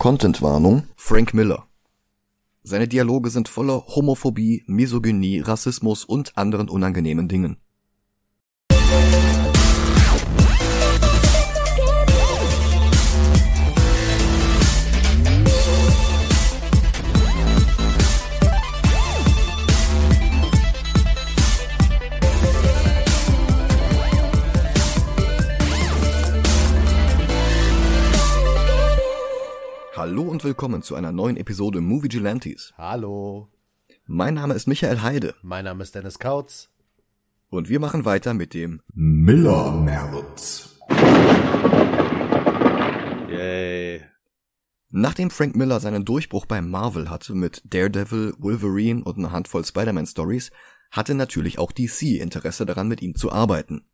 Contentwarnung Frank Miller. Seine Dialoge sind voller Homophobie, Misogynie, Rassismus und anderen unangenehmen Dingen. Hallo und willkommen zu einer neuen Episode Movie Gelantes. Hallo, Mein Name ist Michael Heide mein Name ist Dennis Kautz. und wir machen weiter mit dem Miller Merz. Yay. Nachdem Frank Miller seinen Durchbruch bei Marvel hatte mit Daredevil, Wolverine und einer Handvoll Spider-Man-Stories, hatte natürlich auch DC Interesse daran, mit ihm zu arbeiten.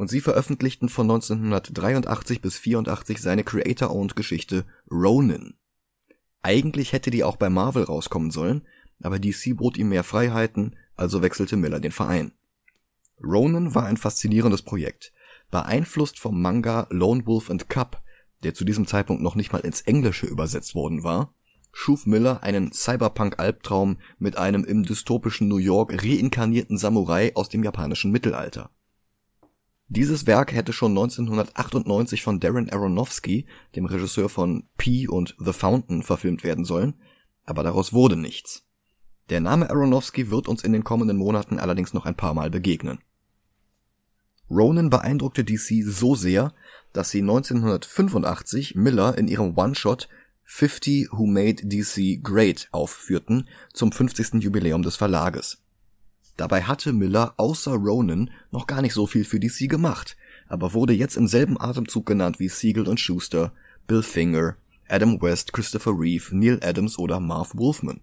Und sie veröffentlichten von 1983 bis 84 seine Creator-owned Geschichte Ronin. Eigentlich hätte die auch bei Marvel rauskommen sollen, aber DC bot ihm mehr Freiheiten, also wechselte Miller den Verein. Ronin war ein faszinierendes Projekt, beeinflusst vom Manga Lone Wolf and Cub, der zu diesem Zeitpunkt noch nicht mal ins Englische übersetzt worden war, schuf Miller einen Cyberpunk-Albtraum mit einem im dystopischen New York reinkarnierten Samurai aus dem japanischen Mittelalter. Dieses Werk hätte schon 1998 von Darren Aronofsky, dem Regisseur von P und The Fountain, verfilmt werden sollen, aber daraus wurde nichts. Der Name Aronofsky wird uns in den kommenden Monaten allerdings noch ein paar Mal begegnen. Ronan beeindruckte DC so sehr, dass sie 1985 Miller in ihrem One-Shot 50 Who Made DC Great aufführten zum 50. Jubiläum des Verlages. Dabei hatte Miller außer Ronan noch gar nicht so viel für DC gemacht, aber wurde jetzt im selben Atemzug genannt wie Siegel und Schuster, Bill Finger, Adam West, Christopher Reeve, Neil Adams oder Marv Wolfman.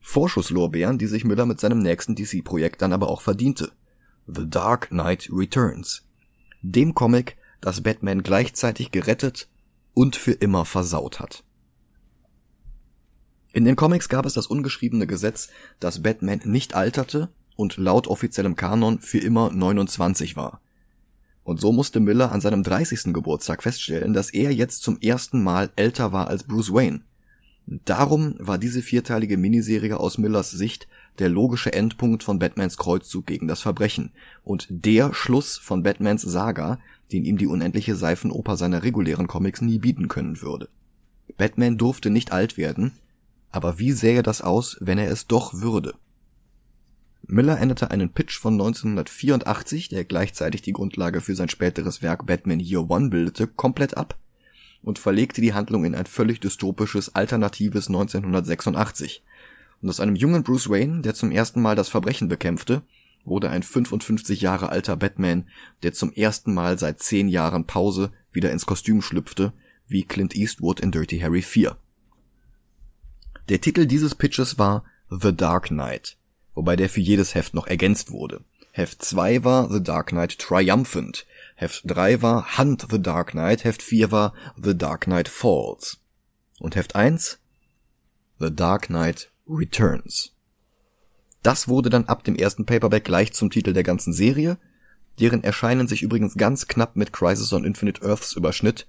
Vorschusslorbeeren, die sich Miller mit seinem nächsten DC-Projekt dann aber auch verdiente. The Dark Knight Returns. Dem Comic, das Batman gleichzeitig gerettet und für immer versaut hat. In den Comics gab es das ungeschriebene Gesetz, dass Batman nicht alterte und laut offiziellem Kanon für immer 29 war. Und so musste Miller an seinem 30. Geburtstag feststellen, dass er jetzt zum ersten Mal älter war als Bruce Wayne. Darum war diese vierteilige Miniserie aus Millers Sicht der logische Endpunkt von Batmans Kreuzzug gegen das Verbrechen und der Schluss von Batmans Saga, den ihm die unendliche Seifenoper seiner regulären Comics nie bieten können würde. Batman durfte nicht alt werden, aber wie sähe das aus, wenn er es doch würde? Miller änderte einen Pitch von 1984, der gleichzeitig die Grundlage für sein späteres Werk Batman Year One bildete, komplett ab und verlegte die Handlung in ein völlig dystopisches, alternatives 1986. Und aus einem jungen Bruce Wayne, der zum ersten Mal das Verbrechen bekämpfte, wurde ein 55 Jahre alter Batman, der zum ersten Mal seit 10 Jahren Pause wieder ins Kostüm schlüpfte, wie Clint Eastwood in Dirty Harry 4. Der Titel dieses Pitches war The Dark Knight, wobei der für jedes Heft noch ergänzt wurde. Heft 2 war The Dark Knight Triumphant, Heft 3 war Hunt the Dark Knight, Heft 4 war The Dark Knight Falls. Und Heft 1 The Dark Knight Returns. Das wurde dann ab dem ersten Paperback gleich zum Titel der ganzen Serie, deren Erscheinen sich übrigens ganz knapp mit Crisis on Infinite Earths überschnitt,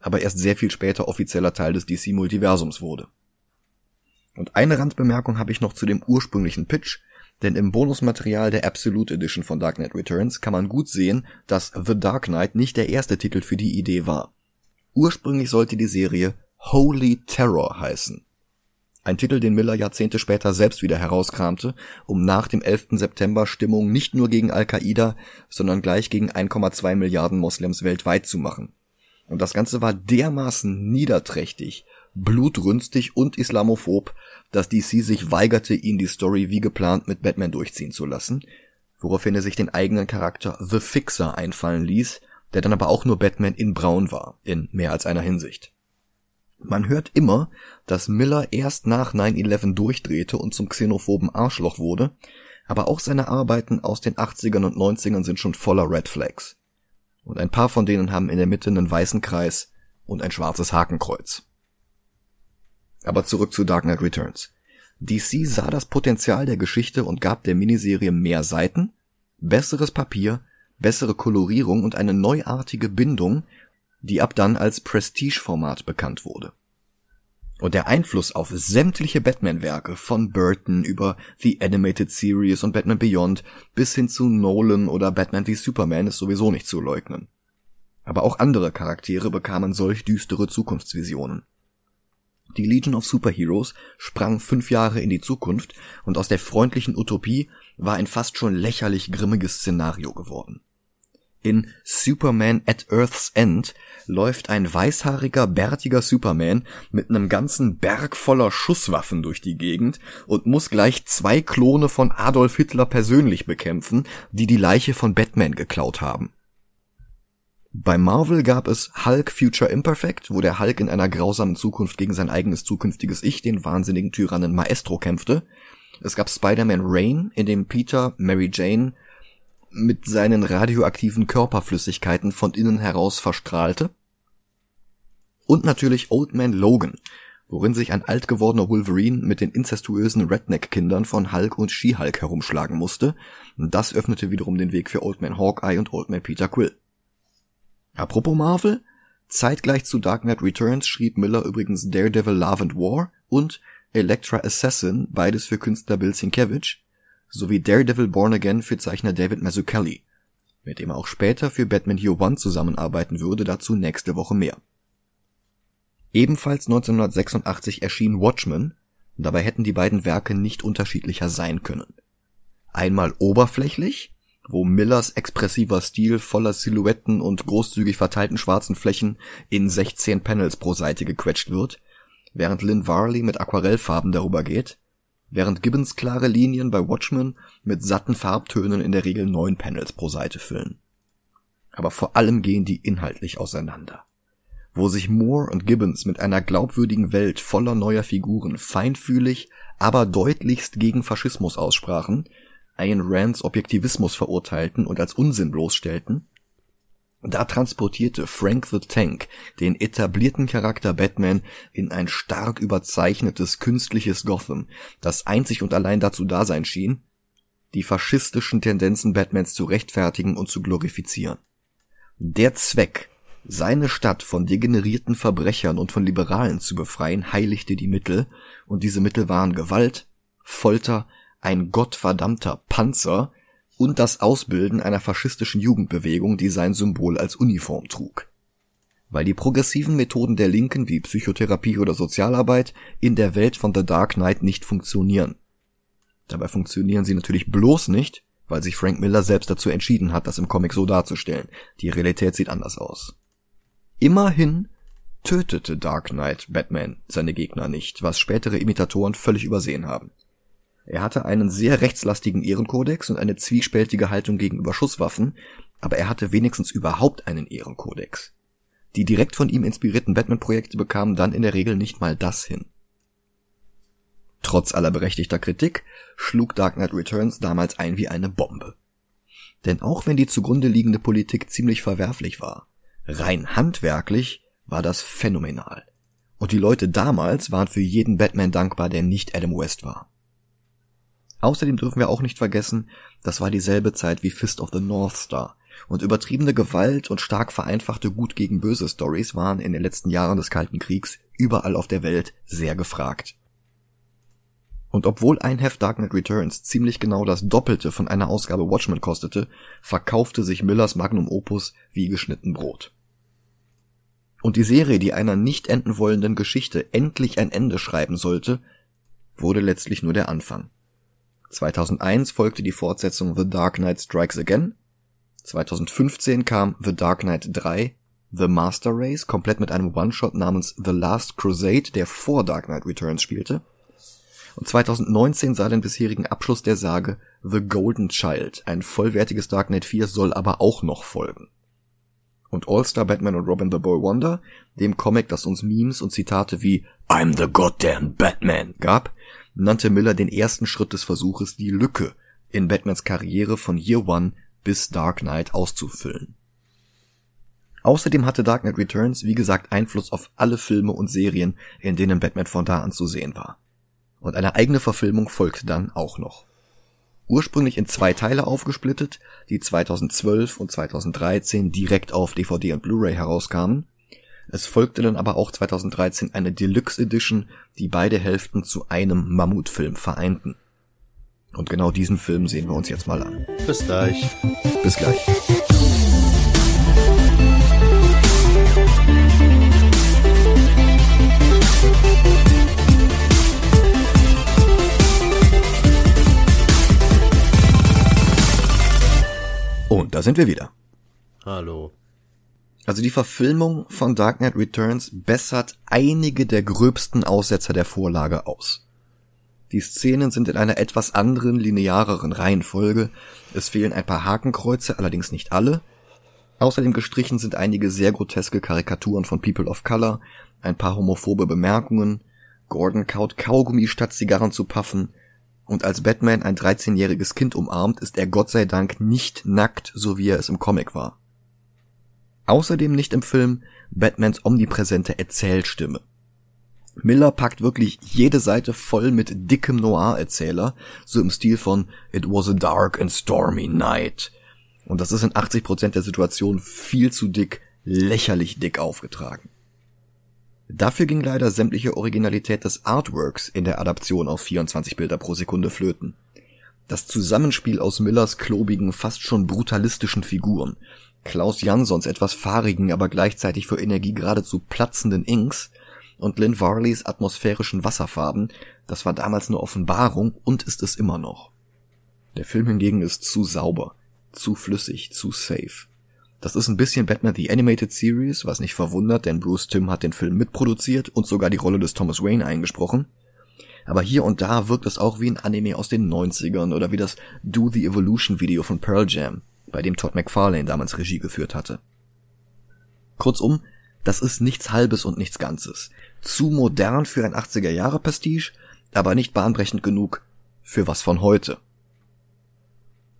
aber erst sehr viel später offizieller Teil des DC-Multiversums wurde. Und eine Randbemerkung habe ich noch zu dem ursprünglichen Pitch, denn im Bonusmaterial der Absolute Edition von Dark Knight Returns kann man gut sehen, dass The Dark Knight nicht der erste Titel für die Idee war. Ursprünglich sollte die Serie Holy Terror heißen. Ein Titel, den Miller Jahrzehnte später selbst wieder herauskramte, um nach dem 11. September Stimmung nicht nur gegen Al-Qaida, sondern gleich gegen 1,2 Milliarden Moslems weltweit zu machen. Und das Ganze war dermaßen niederträchtig, blutrünstig und islamophob, dass DC sich weigerte, ihn die Story wie geplant mit Batman durchziehen zu lassen, woraufhin er sich den eigenen Charakter The Fixer einfallen ließ, der dann aber auch nur Batman in Braun war, in mehr als einer Hinsicht. Man hört immer, dass Miller erst nach 9-11 durchdrehte und zum xenophoben Arschloch wurde, aber auch seine Arbeiten aus den 80ern und 90ern sind schon voller Red Flags. Und ein paar von denen haben in der Mitte einen weißen Kreis und ein schwarzes Hakenkreuz. Aber zurück zu Dark Knight Returns. DC sah das Potenzial der Geschichte und gab der Miniserie mehr Seiten, besseres Papier, bessere Kolorierung und eine neuartige Bindung, die ab dann als Prestige-Format bekannt wurde. Und der Einfluss auf sämtliche Batman-Werke von Burton über The Animated Series und Batman Beyond bis hin zu Nolan oder Batman v Superman ist sowieso nicht zu leugnen. Aber auch andere Charaktere bekamen solch düstere Zukunftsvisionen. Die Legion of Superheroes sprang fünf Jahre in die Zukunft und aus der freundlichen Utopie war ein fast schon lächerlich grimmiges Szenario geworden. In Superman at Earth's End läuft ein weißhaariger, bärtiger Superman mit einem ganzen Berg voller Schusswaffen durch die Gegend und muss gleich zwei Klone von Adolf Hitler persönlich bekämpfen, die die Leiche von Batman geklaut haben. Bei Marvel gab es Hulk Future Imperfect, wo der Hulk in einer grausamen Zukunft gegen sein eigenes zukünftiges Ich, den wahnsinnigen Tyrannen Maestro, kämpfte. Es gab Spider-Man Rain, in dem Peter Mary Jane mit seinen radioaktiven Körperflüssigkeiten von innen heraus verstrahlte. Und natürlich Old Man Logan, worin sich ein alt gewordener Wolverine mit den incestuösen Redneck-Kindern von Hulk und She-Hulk herumschlagen musste. Das öffnete wiederum den Weg für Old Man Hawkeye und Old Man Peter Quill. Apropos Marvel, zeitgleich zu Dark Knight Returns schrieb Miller übrigens Daredevil Love and War und Elektra Assassin, beides für Künstler Bill Sienkiewicz, sowie Daredevil Born Again für Zeichner David Mazzucchelli, mit dem er auch später für Batman Year One zusammenarbeiten würde, dazu nächste Woche mehr. Ebenfalls 1986 erschien Watchmen, dabei hätten die beiden Werke nicht unterschiedlicher sein können. Einmal oberflächlich, wo Millers expressiver Stil voller Silhouetten und großzügig verteilten schwarzen Flächen in 16 Panels pro Seite gequetscht wird, während Lynn Varley mit Aquarellfarben darüber geht, während Gibbons klare Linien bei Watchmen mit satten Farbtönen in der Regel neun Panels pro Seite füllen. Aber vor allem gehen die inhaltlich auseinander. Wo sich Moore und Gibbons mit einer glaubwürdigen Welt voller neuer Figuren feinfühlig, aber deutlichst gegen Faschismus aussprachen, Ayn Rands Objektivismus verurteilten und als Unsinn bloßstellten, da transportierte Frank the Tank den etablierten Charakter Batman in ein stark überzeichnetes künstliches Gotham, das einzig und allein dazu da sein schien, die faschistischen Tendenzen Batmans zu rechtfertigen und zu glorifizieren. Der Zweck, seine Stadt von degenerierten Verbrechern und von Liberalen zu befreien, heiligte die Mittel, und diese Mittel waren Gewalt, Folter, ein gottverdammter Panzer und das Ausbilden einer faschistischen Jugendbewegung, die sein Symbol als Uniform trug. Weil die progressiven Methoden der Linken wie Psychotherapie oder Sozialarbeit in der Welt von The Dark Knight nicht funktionieren. Dabei funktionieren sie natürlich bloß nicht, weil sich Frank Miller selbst dazu entschieden hat, das im Comic so darzustellen. Die Realität sieht anders aus. Immerhin tötete Dark Knight Batman seine Gegner nicht, was spätere Imitatoren völlig übersehen haben. Er hatte einen sehr rechtslastigen Ehrenkodex und eine zwiespältige Haltung gegenüber Schusswaffen, aber er hatte wenigstens überhaupt einen Ehrenkodex. Die direkt von ihm inspirierten Batman-Projekte bekamen dann in der Regel nicht mal das hin. Trotz aller berechtigter Kritik schlug Dark Knight Returns damals ein wie eine Bombe. Denn auch wenn die zugrunde liegende Politik ziemlich verwerflich war, rein handwerklich war das phänomenal. Und die Leute damals waren für jeden Batman dankbar, der nicht Adam West war. Außerdem dürfen wir auch nicht vergessen, das war dieselbe Zeit wie Fist of the North Star. Und übertriebene Gewalt und stark vereinfachte Gut gegen Böse Stories waren in den letzten Jahren des Kalten Kriegs überall auf der Welt sehr gefragt. Und obwohl ein Heft Dark Knight Returns ziemlich genau das Doppelte von einer Ausgabe Watchmen kostete, verkaufte sich Millers Magnum Opus wie geschnitten Brot. Und die Serie, die einer nicht enden wollenden Geschichte endlich ein Ende schreiben sollte, wurde letztlich nur der Anfang. 2001 folgte die Fortsetzung The Dark Knight Strikes Again. 2015 kam The Dark Knight 3 The Master Race, komplett mit einem One-Shot namens The Last Crusade, der vor Dark Knight Returns spielte. Und 2019 sah den bisherigen Abschluss der Sage The Golden Child. Ein vollwertiges Dark Knight 4 soll aber auch noch folgen. Und All-Star Batman und Robin the Boy Wonder, dem Comic, das uns Memes und Zitate wie I'm the goddamn Batman gab, nannte Miller den ersten Schritt des Versuches, die Lücke in Batmans Karriere von Year One bis Dark Knight auszufüllen. Außerdem hatte Dark Knight Returns, wie gesagt, Einfluss auf alle Filme und Serien, in denen Batman von da an zu sehen war. Und eine eigene Verfilmung folgte dann auch noch. Ursprünglich in zwei Teile aufgesplittet, die 2012 und 2013 direkt auf DVD und Blu-ray herauskamen. Es folgte dann aber auch 2013 eine Deluxe Edition, die beide Hälften zu einem Mammutfilm vereinten. Und genau diesen Film sehen wir uns jetzt mal an. Bis gleich. Bis gleich. Und da sind wir wieder. Hallo. Also die Verfilmung von Dark Knight Returns bessert einige der gröbsten Aussetzer der Vorlage aus. Die Szenen sind in einer etwas anderen, lineareren Reihenfolge. Es fehlen ein paar Hakenkreuze, allerdings nicht alle. Außerdem gestrichen sind einige sehr groteske Karikaturen von People of Color, ein paar homophobe Bemerkungen, Gordon kaut Kaugummi statt Zigarren zu puffen, und als Batman ein 13-jähriges Kind umarmt, ist er Gott sei Dank nicht nackt, so wie er es im Comic war. Außerdem nicht im Film Batmans omnipräsente Erzählstimme. Miller packt wirklich jede Seite voll mit dickem Noir-Erzähler, so im Stil von It was a dark and stormy night. Und das ist in 80% der Situationen viel zu dick, lächerlich dick aufgetragen. Dafür ging leider sämtliche Originalität des Artworks in der Adaption auf 24 Bilder pro Sekunde flöten. Das Zusammenspiel aus Millers klobigen, fast schon brutalistischen Figuren, Klaus Jansons etwas fahrigen, aber gleichzeitig für Energie geradezu platzenden Inks und Lynn Varleys atmosphärischen Wasserfarben, das war damals eine Offenbarung und ist es immer noch. Der Film hingegen ist zu sauber, zu flüssig, zu safe. Das ist ein bisschen Batman the Animated Series, was nicht verwundert, denn Bruce Timm hat den Film mitproduziert und sogar die Rolle des Thomas Wayne eingesprochen. Aber hier und da wirkt es auch wie ein Anime aus den 90ern oder wie das Do the Evolution Video von Pearl Jam, bei dem Todd McFarlane damals Regie geführt hatte. Kurzum, das ist nichts Halbes und nichts Ganzes. Zu modern für ein 80er Jahre Prestige, aber nicht bahnbrechend genug für was von heute.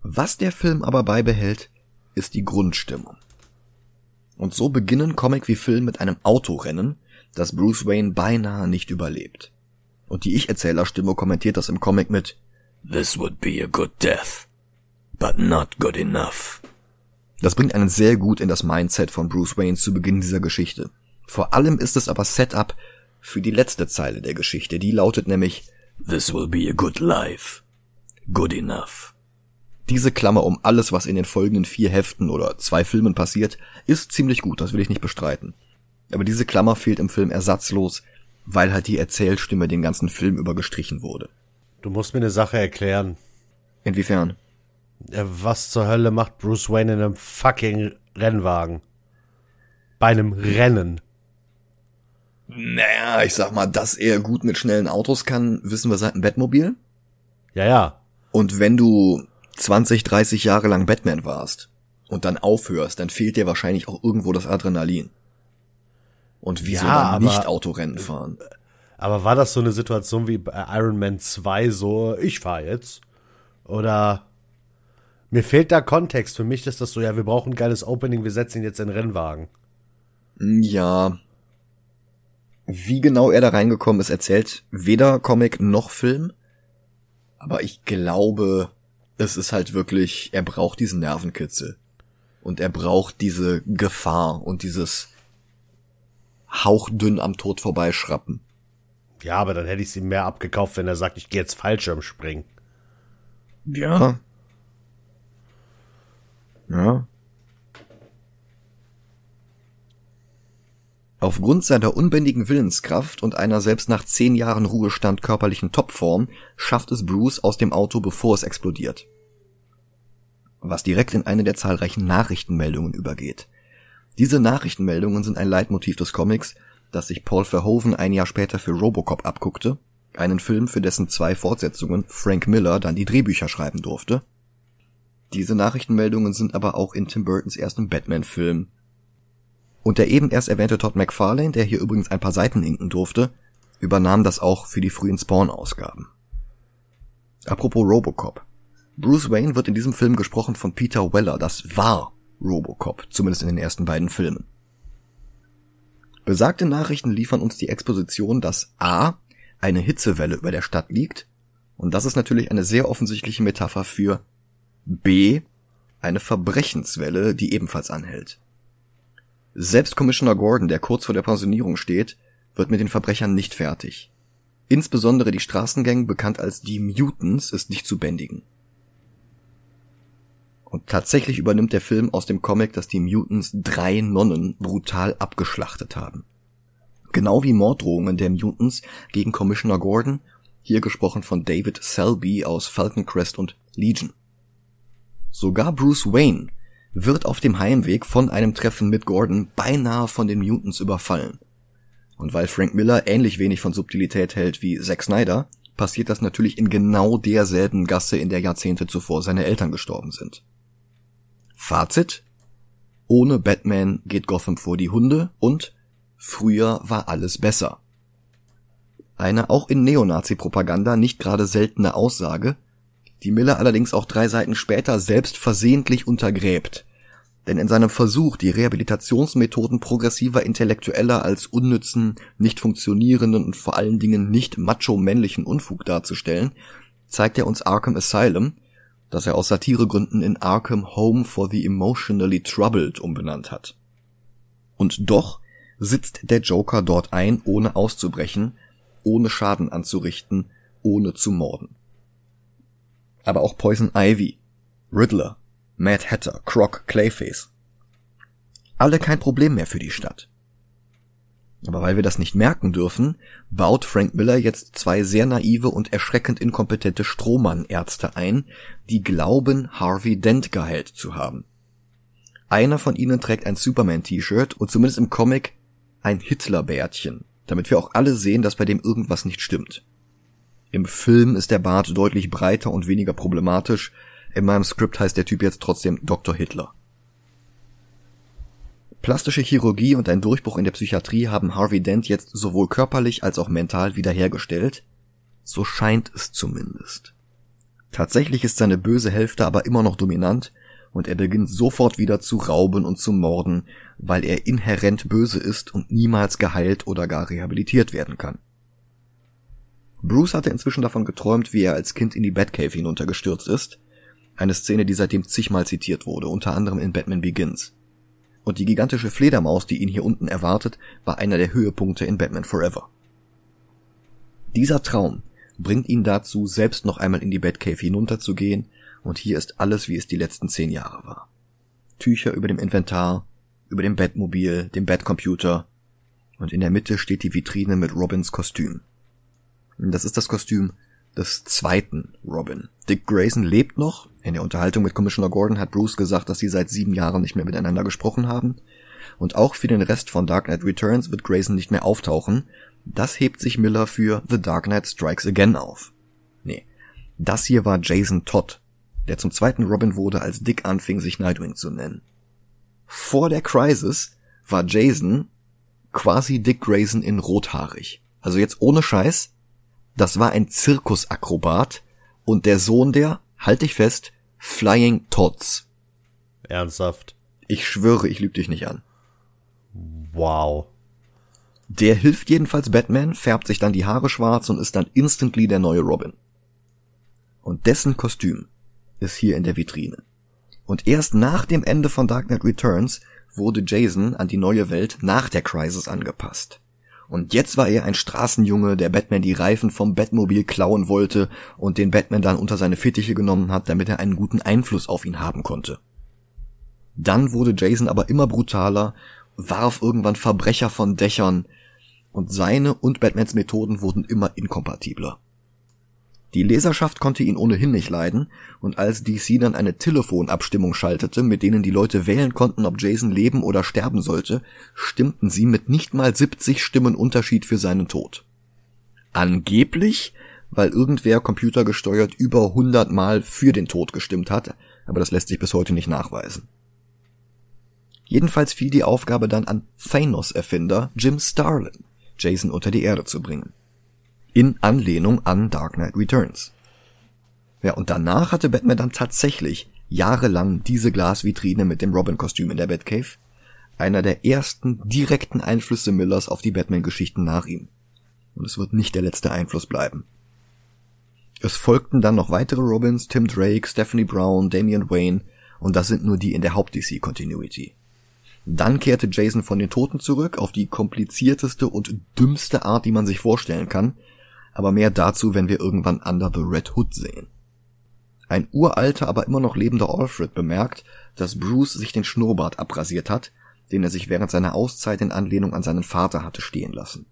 Was der Film aber beibehält, ist die Grundstimmung. Und so beginnen Comic wie Film mit einem Autorennen, das Bruce Wayne beinahe nicht überlebt. Und die Ich-Erzählerstimme kommentiert das im Comic mit This would be a good death, but not good enough. Das bringt einen sehr gut in das Mindset von Bruce Wayne zu Beginn dieser Geschichte. Vor allem ist es aber Setup für die letzte Zeile der Geschichte, die lautet nämlich This will be a good life. Good enough. Diese Klammer um alles, was in den folgenden vier Heften oder zwei Filmen passiert, ist ziemlich gut, das will ich nicht bestreiten. Aber diese Klammer fehlt im Film ersatzlos, weil halt die Erzählstimme den ganzen Film übergestrichen wurde. Du musst mir eine Sache erklären. Inwiefern? Äh, Was zur Hölle macht Bruce Wayne in einem fucking Rennwagen? Bei einem Rennen. Naja, ich sag mal, dass er gut mit schnellen Autos kann, wissen wir seit dem Batmobil. Ja, ja. Und wenn du 20, 30 Jahre lang Batman warst und dann aufhörst, dann fehlt dir wahrscheinlich auch irgendwo das Adrenalin. Und wieso Ja, dann nicht Autorennen fahren? Aber war das so eine Situation wie bei Iron Man 2, so, ich fahr jetzt? Oder mir fehlt da Kontext. Für mich ist das so, ja, wir brauchen ein geiles Opening, wir setzen ihn jetzt in den Rennwagen. Ja. Wie genau er da reingekommen ist, erzählt weder Comic noch Film. Aber ich glaube, es ist halt wirklich, er braucht diesen Nervenkitzel. Und er braucht diese Gefahr und dieses hauchdünn am Tod vorbeischrappen. Ja, aber dann hätte ich sie mehr abgekauft, wenn er sagt, ich gehe jetzt Fallschirmspringen. Ja. Ja. Aufgrund seiner unbändigen Willenskraft und einer selbst nach zehn Jahren Ruhestand körperlichen Topform schafft es Bruce aus dem Auto, bevor es explodiert. Was direkt in eine der zahlreichen Nachrichtenmeldungen übergeht. Diese Nachrichtenmeldungen sind ein Leitmotiv des Comics, das sich Paul Verhoeven ein Jahr später für Robocop abguckte, einen Film, für dessen zwei Fortsetzungen Frank Miller dann die Drehbücher schreiben durfte. Diese Nachrichtenmeldungen sind aber auch in Tim Burtons ersten Batman-Film. Und der eben erst erwähnte Todd McFarlane, der hier übrigens ein paar Seiten inken durfte, übernahm das auch für die frühen Spawn-Ausgaben. Apropos Robocop. Bruce Wayne wird in diesem Film gesprochen von Peter Weller, das war Robocop, zumindest in den ersten beiden Filmen. Besagte Nachrichten liefern uns die Exposition, dass A. eine Hitzewelle über der Stadt liegt Und das ist natürlich eine sehr offensichtliche Metapher für B, eine Verbrechenswelle, die ebenfalls anhält. Selbst Commissioner Gordon, der kurz vor der Pensionierung steht, wird mit den Verbrechern nicht fertig. Insbesondere die Straßengang, bekannt als die Mutants, ist nicht zu bändigen. Und tatsächlich übernimmt der Film aus dem Comic, dass die Mutants drei Nonnen brutal abgeschlachtet haben. Genau wie Morddrohungen der Mutants gegen Commissioner Gordon, hier gesprochen von David Selby aus Falcon Crest und Legion. Sogar Bruce Wayne wird auf dem Heimweg von einem Treffen mit Gordon beinahe von den Mutants überfallen. Und weil Frank Miller ähnlich wenig von Subtilität hält wie Zack Snyder, passiert das natürlich in genau derselben Gasse, in der Jahrzehnte zuvor seine Eltern gestorben sind. Fazit? Ohne Batman geht Gotham vor die Hunde und früher war alles besser. Eine auch in Neonazi-Propaganda nicht gerade seltene Aussage, die Miller allerdings auch drei Seiten später selbst versehentlich untergräbt. Denn in seinem Versuch, die Rehabilitationsmethoden progressiver Intellektueller als unnützen, nicht funktionierenden und vor allen Dingen nicht macho-männlichen Unfug darzustellen, zeigt er uns Arkham Asylum, das er aus Satiregründen in Arkham Home for the Emotionally Troubled umbenannt hat. Und doch sitzt der Joker dort ein, ohne auszubrechen, ohne Schaden anzurichten, ohne zu morden aber auch Poison Ivy, Riddler, Mad Hatter, Croc, Clayface. Alle kein Problem mehr für die Stadt. Aber weil wir das nicht merken dürfen, baut Frank Miller jetzt zwei sehr naive und erschreckend inkompetente Strohmann-Ärzte ein, die glauben, Harvey Dent geheilt zu haben. Einer von ihnen trägt ein Superman-T-Shirt und zumindest im Comic ein Hitler-Bärtchen, damit wir auch alle sehen, dass bei dem irgendwas nicht stimmt. Im Film ist der Bart deutlich breiter und weniger problematisch. In meinem Skript heißt der Typ jetzt trotzdem Dr. Hitler. Plastische Chirurgie und ein Durchbruch in der Psychiatrie haben Harvey Dent jetzt sowohl körperlich als auch mental wiederhergestellt. So scheint es zumindest. Tatsächlich ist seine böse Hälfte aber immer noch dominant und er beginnt sofort wieder zu rauben und zu morden, weil er inhärent böse ist und niemals geheilt oder gar rehabilitiert werden kann. Bruce hatte inzwischen davon geträumt, wie er als Kind in die Batcave hinuntergestürzt ist. Eine Szene, die seitdem zigmal zitiert wurde, unter anderem in Batman Begins. Und die gigantische Fledermaus, die ihn hier unten erwartet, war einer der Höhepunkte in Batman Forever. Dieser Traum bringt ihn dazu, selbst noch einmal in die Batcave hinunterzugehen, und hier ist alles, wie es die letzten zehn Jahre war. Tücher über dem Inventar, über dem Batmobil, dem Batcomputer, und in der Mitte steht die Vitrine mit Robins Kostüm. Das ist das Kostüm des zweiten Robin. Dick Grayson lebt noch. In der Unterhaltung mit Commissioner Gordon hat Bruce gesagt, dass sie seit sieben Jahren nicht mehr miteinander gesprochen haben. Und auch für den Rest von Dark Knight Returns wird Grayson nicht mehr auftauchen. Das hebt sich Miller für The Dark Knight Strikes Again auf. Nee, das hier war Jason Todd, der zum zweiten Robin wurde, als Dick anfing, sich Nightwing zu nennen. Vor der Crisis war Jason quasi Dick Grayson in rothaarig. Also jetzt ohne Scheiß, das war ein Zirkusakrobat und der Sohn der, halt dich fest, Flying Tots. Ernsthaft? Ich schwöre, ich lüge dich nicht an. Wow. Der hilft jedenfalls Batman, färbt sich dann die Haare schwarz und ist dann instantly der neue Robin. Und dessen Kostüm ist hier in der Vitrine. Und erst nach dem Ende von Dark Knight Returns wurde Jason an die neue Welt nach der Crisis angepasst. Und jetzt war er ein Straßenjunge, der Batman die Reifen vom Batmobil klauen wollte und den Batman dann unter seine Fittiche genommen hat, damit er einen guten Einfluss auf ihn haben konnte. Dann wurde Jason aber immer brutaler, warf irgendwann Verbrecher von Dächern, und seine und Batmans Methoden wurden immer inkompatibler. Die Leserschaft konnte ihn ohnehin nicht leiden, und als DC dann eine Telefonabstimmung schaltete, mit denen die Leute wählen konnten, ob Jason leben oder sterben sollte, stimmten sie mit nicht mal 70 Stimmen Unterschied für seinen Tod. Angeblich, weil irgendwer computergesteuert über 100 Mal für den Tod gestimmt hat, aber das lässt sich bis heute nicht nachweisen. Jedenfalls fiel die Aufgabe dann an Thanos-Erfinder Jim Starlin, Jason unter die Erde zu bringen in Anlehnung an Dark Knight Returns. Ja, und danach hatte Batman dann tatsächlich jahrelang diese Glasvitrine mit dem Robin-Kostüm in der Batcave, einer der ersten direkten Einflüsse Millers auf die Batman-Geschichten nach ihm. Und es wird nicht der letzte Einfluss bleiben. Es folgten dann noch weitere Robins, Tim Drake, Stephanie Brown, Damian Wayne und das sind nur die in der Haupt-DC-Continuity. Dann kehrte Jason von den Toten zurück auf die komplizierteste und dümmste Art, die man sich vorstellen kann, aber mehr dazu, wenn wir irgendwann Under the Red Hood sehen. Ein uralter, aber immer noch lebender Alfred bemerkt, dass Bruce sich den Schnurrbart abrasiert hat, den er sich während seiner Auszeit in Anlehnung an seinen Vater hatte stehen lassen.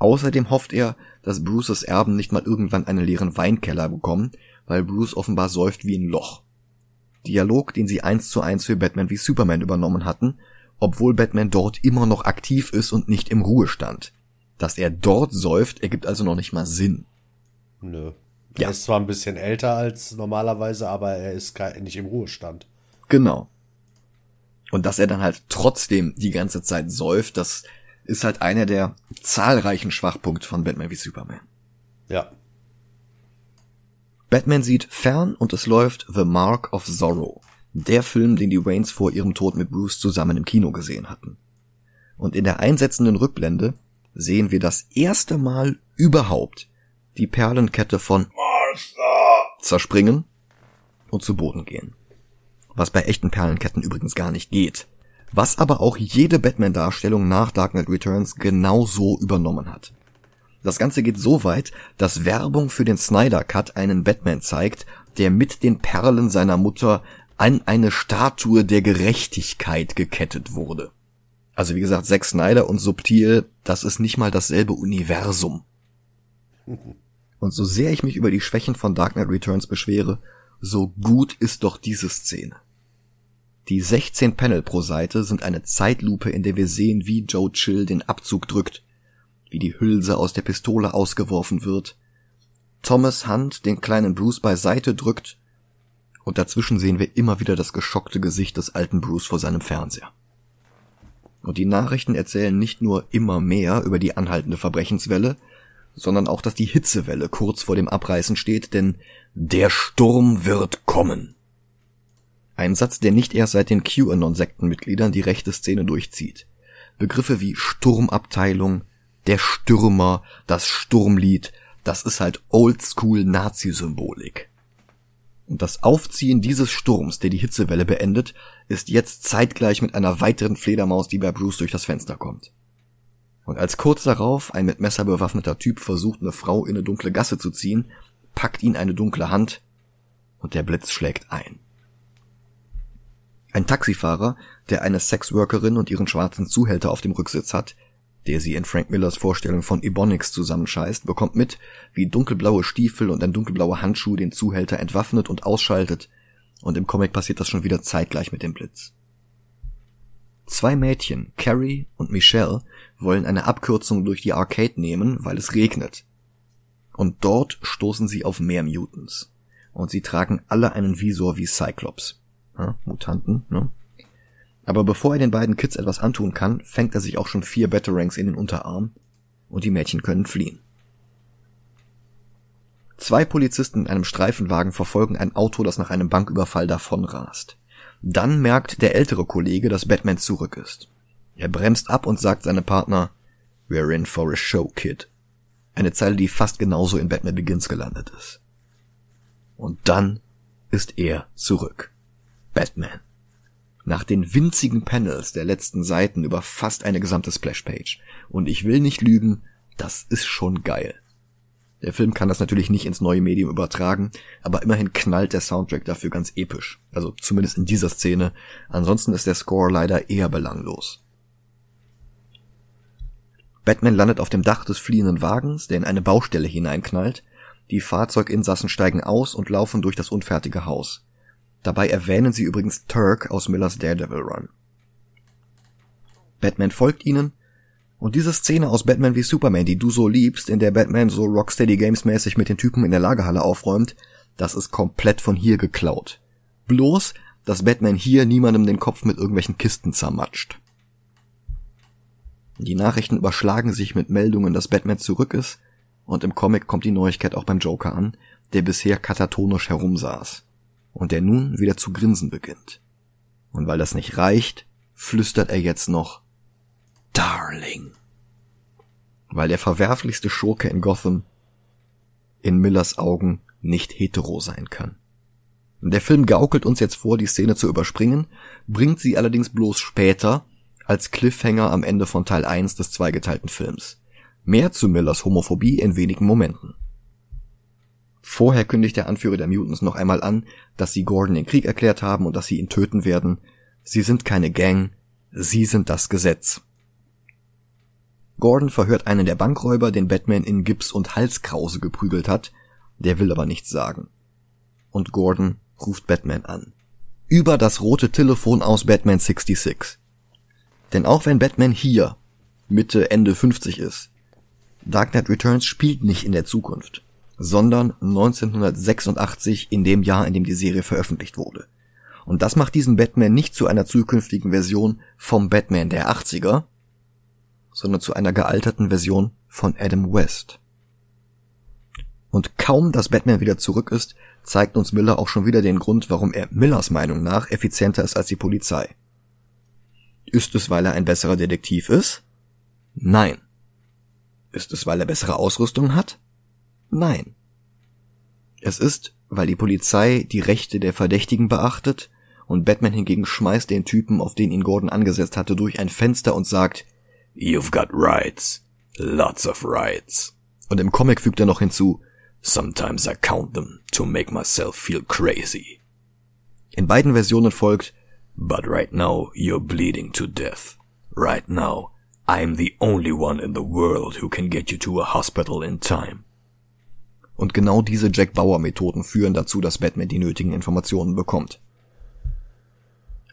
Außerdem hofft er, dass Bruces Erben nicht mal irgendwann einen leeren Weinkeller bekommen, weil Bruce offenbar säuft wie ein Loch. Dialog, den sie eins zu eins für Batman wie Superman übernommen hatten, obwohl Batman dort immer noch aktiv ist und nicht im Ruhestand. Dass er dort säuft, ergibt also noch nicht mal Sinn. Nö. Er ist zwar ein bisschen älter als normalerweise, aber er ist nicht im Ruhestand. Genau. Und dass er dann halt trotzdem die ganze Zeit säuft, das ist halt einer der zahlreichen Schwachpunkte von Batman wie Superman. Ja. Batman sieht fern und es läuft The Mark of Zorro, der Film, den die Waynes vor ihrem Tod mit Bruce zusammen im Kino gesehen hatten. Und in der einsetzenden Rückblende sehen wir das erste Mal überhaupt die Perlenkette von Martha zerspringen und zu Boden gehen. Was bei echten Perlenketten übrigens gar nicht geht. Was aber auch jede Batman-Darstellung nach Dark Knight Returns genauso übernommen hat. Das Ganze geht so weit, dass Werbung für den Snyder Cut einen Batman zeigt, der mit den Perlen seiner Mutter an eine Statue der Gerechtigkeit gekettet wurde. Also wie gesagt, Zack Snyder und Subtil, das ist nicht mal dasselbe Universum. Und so sehr ich mich über die Schwächen von Dark Knight Returns beschwere, so gut ist doch diese Szene. Die 16 Panel pro Seite sind eine Zeitlupe, in der wir sehen, wie Joe Chill den Abzug drückt, wie die Hülse aus der Pistole ausgeworfen wird, Thomas Hand den kleinen Bruce beiseite drückt, und dazwischen sehen wir immer wieder das geschockte Gesicht des alten Bruce vor seinem Fernseher. Und die Nachrichten erzählen nicht nur immer mehr über die anhaltende Verbrechenswelle, sondern auch, dass die Hitzewelle kurz vor dem Abreißen steht, denn der Sturm wird kommen. Ein Satz, der nicht erst seit den QAnon-Sektenmitgliedern die rechte Szene durchzieht. Begriffe wie Sturmabteilung, der Stürmer, das Sturmlied, das ist halt Oldschool-Nazi-Symbolik. Und das Aufziehen dieses Sturms, der die Hitzewelle beendet, ist jetzt zeitgleich mit einer weiteren Fledermaus, die bei Bruce durch das Fenster kommt. Und als kurz darauf ein mit Messer bewaffneter Typ versucht, eine Frau in eine dunkle Gasse zu ziehen, packt ihn eine dunkle Hand und der Blitz schlägt ein. Ein Taxifahrer, der eine Sexworkerin und ihren schwarzen Zuhälter auf dem Rücksitz hat, der sie in Frank Millers Vorstellung von Ebonics zusammenscheißt, bekommt mit, wie dunkelblaue Stiefel und ein dunkelblauer Handschuh den Zuhälter entwaffnet und ausschaltet, und im Comic passiert das schon wieder zeitgleich mit dem Blitz. Zwei Mädchen, Carrie und Michelle, wollen eine Abkürzung durch die Arcade nehmen, weil es regnet. Und dort stoßen sie auf mehr Mutants. Und sie tragen alle einen Visor wie Cyclops. Ja, Mutanten, ne? Aber bevor er den beiden Kids etwas antun kann, fängt er sich auch schon vier Batarangs in den Unterarm und die Mädchen können fliehen. Zwei Polizisten in einem Streifenwagen verfolgen ein Auto, das nach einem Banküberfall davonrast. Dann merkt der ältere Kollege, dass Batman zurück ist. Er bremst ab und sagt seinem Partner, We're in for a show, kid. Eine Zeile, die fast genauso in Batman Begins gelandet ist. Und dann ist er zurück. Batman nach den winzigen Panels der letzten Seiten über fast eine gesamte Splashpage. Und ich will nicht lügen, das ist schon geil. Der Film kann das natürlich nicht ins neue Medium übertragen, aber immerhin knallt der Soundtrack dafür ganz episch. Also zumindest in dieser Szene. Ansonsten ist der Score leider eher belanglos. Batman landet auf dem Dach des fliehenden Wagens, der in eine Baustelle hineinknallt. Die Fahrzeuginsassen steigen aus und laufen durch das unfertige Haus. Dabei erwähnen sie übrigens Turk aus Millers Daredevil Run. Batman folgt ihnen, und diese Szene aus Batman wie Superman, die du so liebst, in der Batman so Rocksteady Games mäßig mit den Typen in der Lagerhalle aufräumt, das ist komplett von hier geklaut. Bloß, dass Batman hier niemandem den Kopf mit irgendwelchen Kisten zermatscht. Die Nachrichten überschlagen sich mit Meldungen, dass Batman zurück ist, und im Comic kommt die Neuigkeit auch beim Joker an, der bisher katatonisch herumsaß und der nun wieder zu grinsen beginnt. Und weil das nicht reicht, flüstert er jetzt noch Darling. Weil der verwerflichste Schurke in Gotham in Millers Augen nicht hetero sein kann. Der Film gaukelt uns jetzt vor, die Szene zu überspringen, bringt sie allerdings bloß später als Cliffhanger am Ende von Teil 1 des zweigeteilten Films. Mehr zu Millers Homophobie in wenigen Momenten. Vorher kündigt der Anführer der Mutants noch einmal an, dass sie Gordon den Krieg erklärt haben und dass sie ihn töten werden. Sie sind keine Gang, sie sind das Gesetz. Gordon verhört einen der Bankräuber, den Batman in Gips und Halskrause geprügelt hat, der will aber nichts sagen. Und Gordon ruft Batman an. Über das rote Telefon aus Batman 66. Denn auch wenn Batman hier Mitte, Ende 50 ist, Dark Knight Returns spielt nicht in der Zukunft, sondern 1986 in dem Jahr, in dem die Serie veröffentlicht wurde. Und das macht diesen Batman nicht zu einer zukünftigen Version vom Batman der 80er, sondern zu einer gealterten Version von Adam West. Und kaum, dass Batman wieder zurück ist, zeigt uns Miller auch schon wieder den Grund, warum er Millers Meinung nach effizienter ist als die Polizei. Ist es, weil er ein besserer Detektiv ist? Nein. Ist es, weil er bessere Ausrüstung hat? Nein. Es ist, weil die Polizei die Rechte der Verdächtigen beachtet und Batman hingegen schmeißt den Typen, auf den ihn Gordon angesetzt hatte, durch ein Fenster und sagt, You've got rights. Lots of rights. Und im Comic fügt er noch hinzu, Sometimes I count them to make myself feel crazy. In beiden Versionen folgt, But right now you're bleeding to death. Right now I'm the only one in the world who can get you to a hospital in time. Und genau diese Jack Bauer Methoden führen dazu, dass Batman die nötigen Informationen bekommt.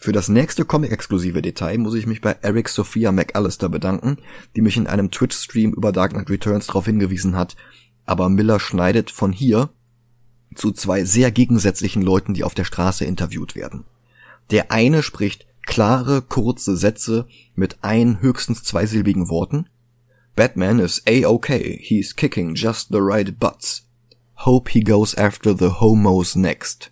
Für das nächste Comic-exklusive Detail muss ich mich bei Eric Sophia McAllister bedanken, die mich in einem Twitch-Stream über Dark Knight Returns darauf hingewiesen hat, aber Miller schneidet von hier zu zwei sehr gegensätzlichen Leuten, die auf der Straße interviewt werden. Der eine spricht klare, kurze Sätze mit ein, höchstens zweisilbigen Worten. Batman is A-okay, he's kicking just the right butts. Hope he goes after the homos next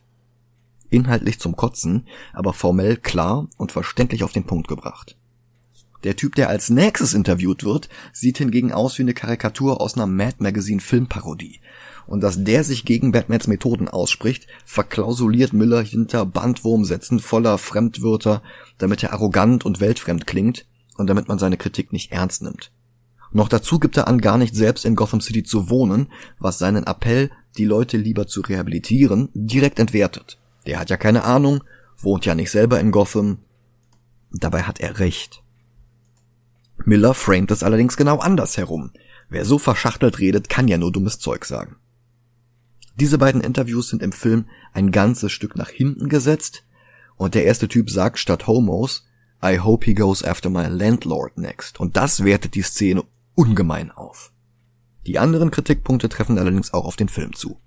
inhaltlich zum Kotzen, aber formell klar und verständlich auf den Punkt gebracht. Der Typ, der als nächstes interviewt wird, sieht hingegen aus wie eine Karikatur aus einer Mad Magazine Filmparodie. Und dass der sich gegen Batmans Methoden ausspricht, verklausuliert Miller hinter Bandwurmsätzen voller Fremdwörter, damit er arrogant und weltfremd klingt und damit man seine Kritik nicht ernst nimmt. Noch dazu gibt er an, gar nicht selbst in Gotham City zu wohnen, was seinen Appell, die Leute lieber zu rehabilitieren, direkt entwertet. Der hat ja keine Ahnung, wohnt ja nicht selber in Gotham. Dabei hat er recht. Miller framet es allerdings genau anders herum. Wer so verschachtelt redet, kann ja nur dummes Zeug sagen. Diese beiden Interviews sind im Film ein ganzes Stück nach hinten gesetzt und der erste Typ sagt statt Homos, I hope he goes after my landlord next. Und das wertet die Szene ungemein auf. Die anderen Kritikpunkte treffen allerdings auch auf den Film zu.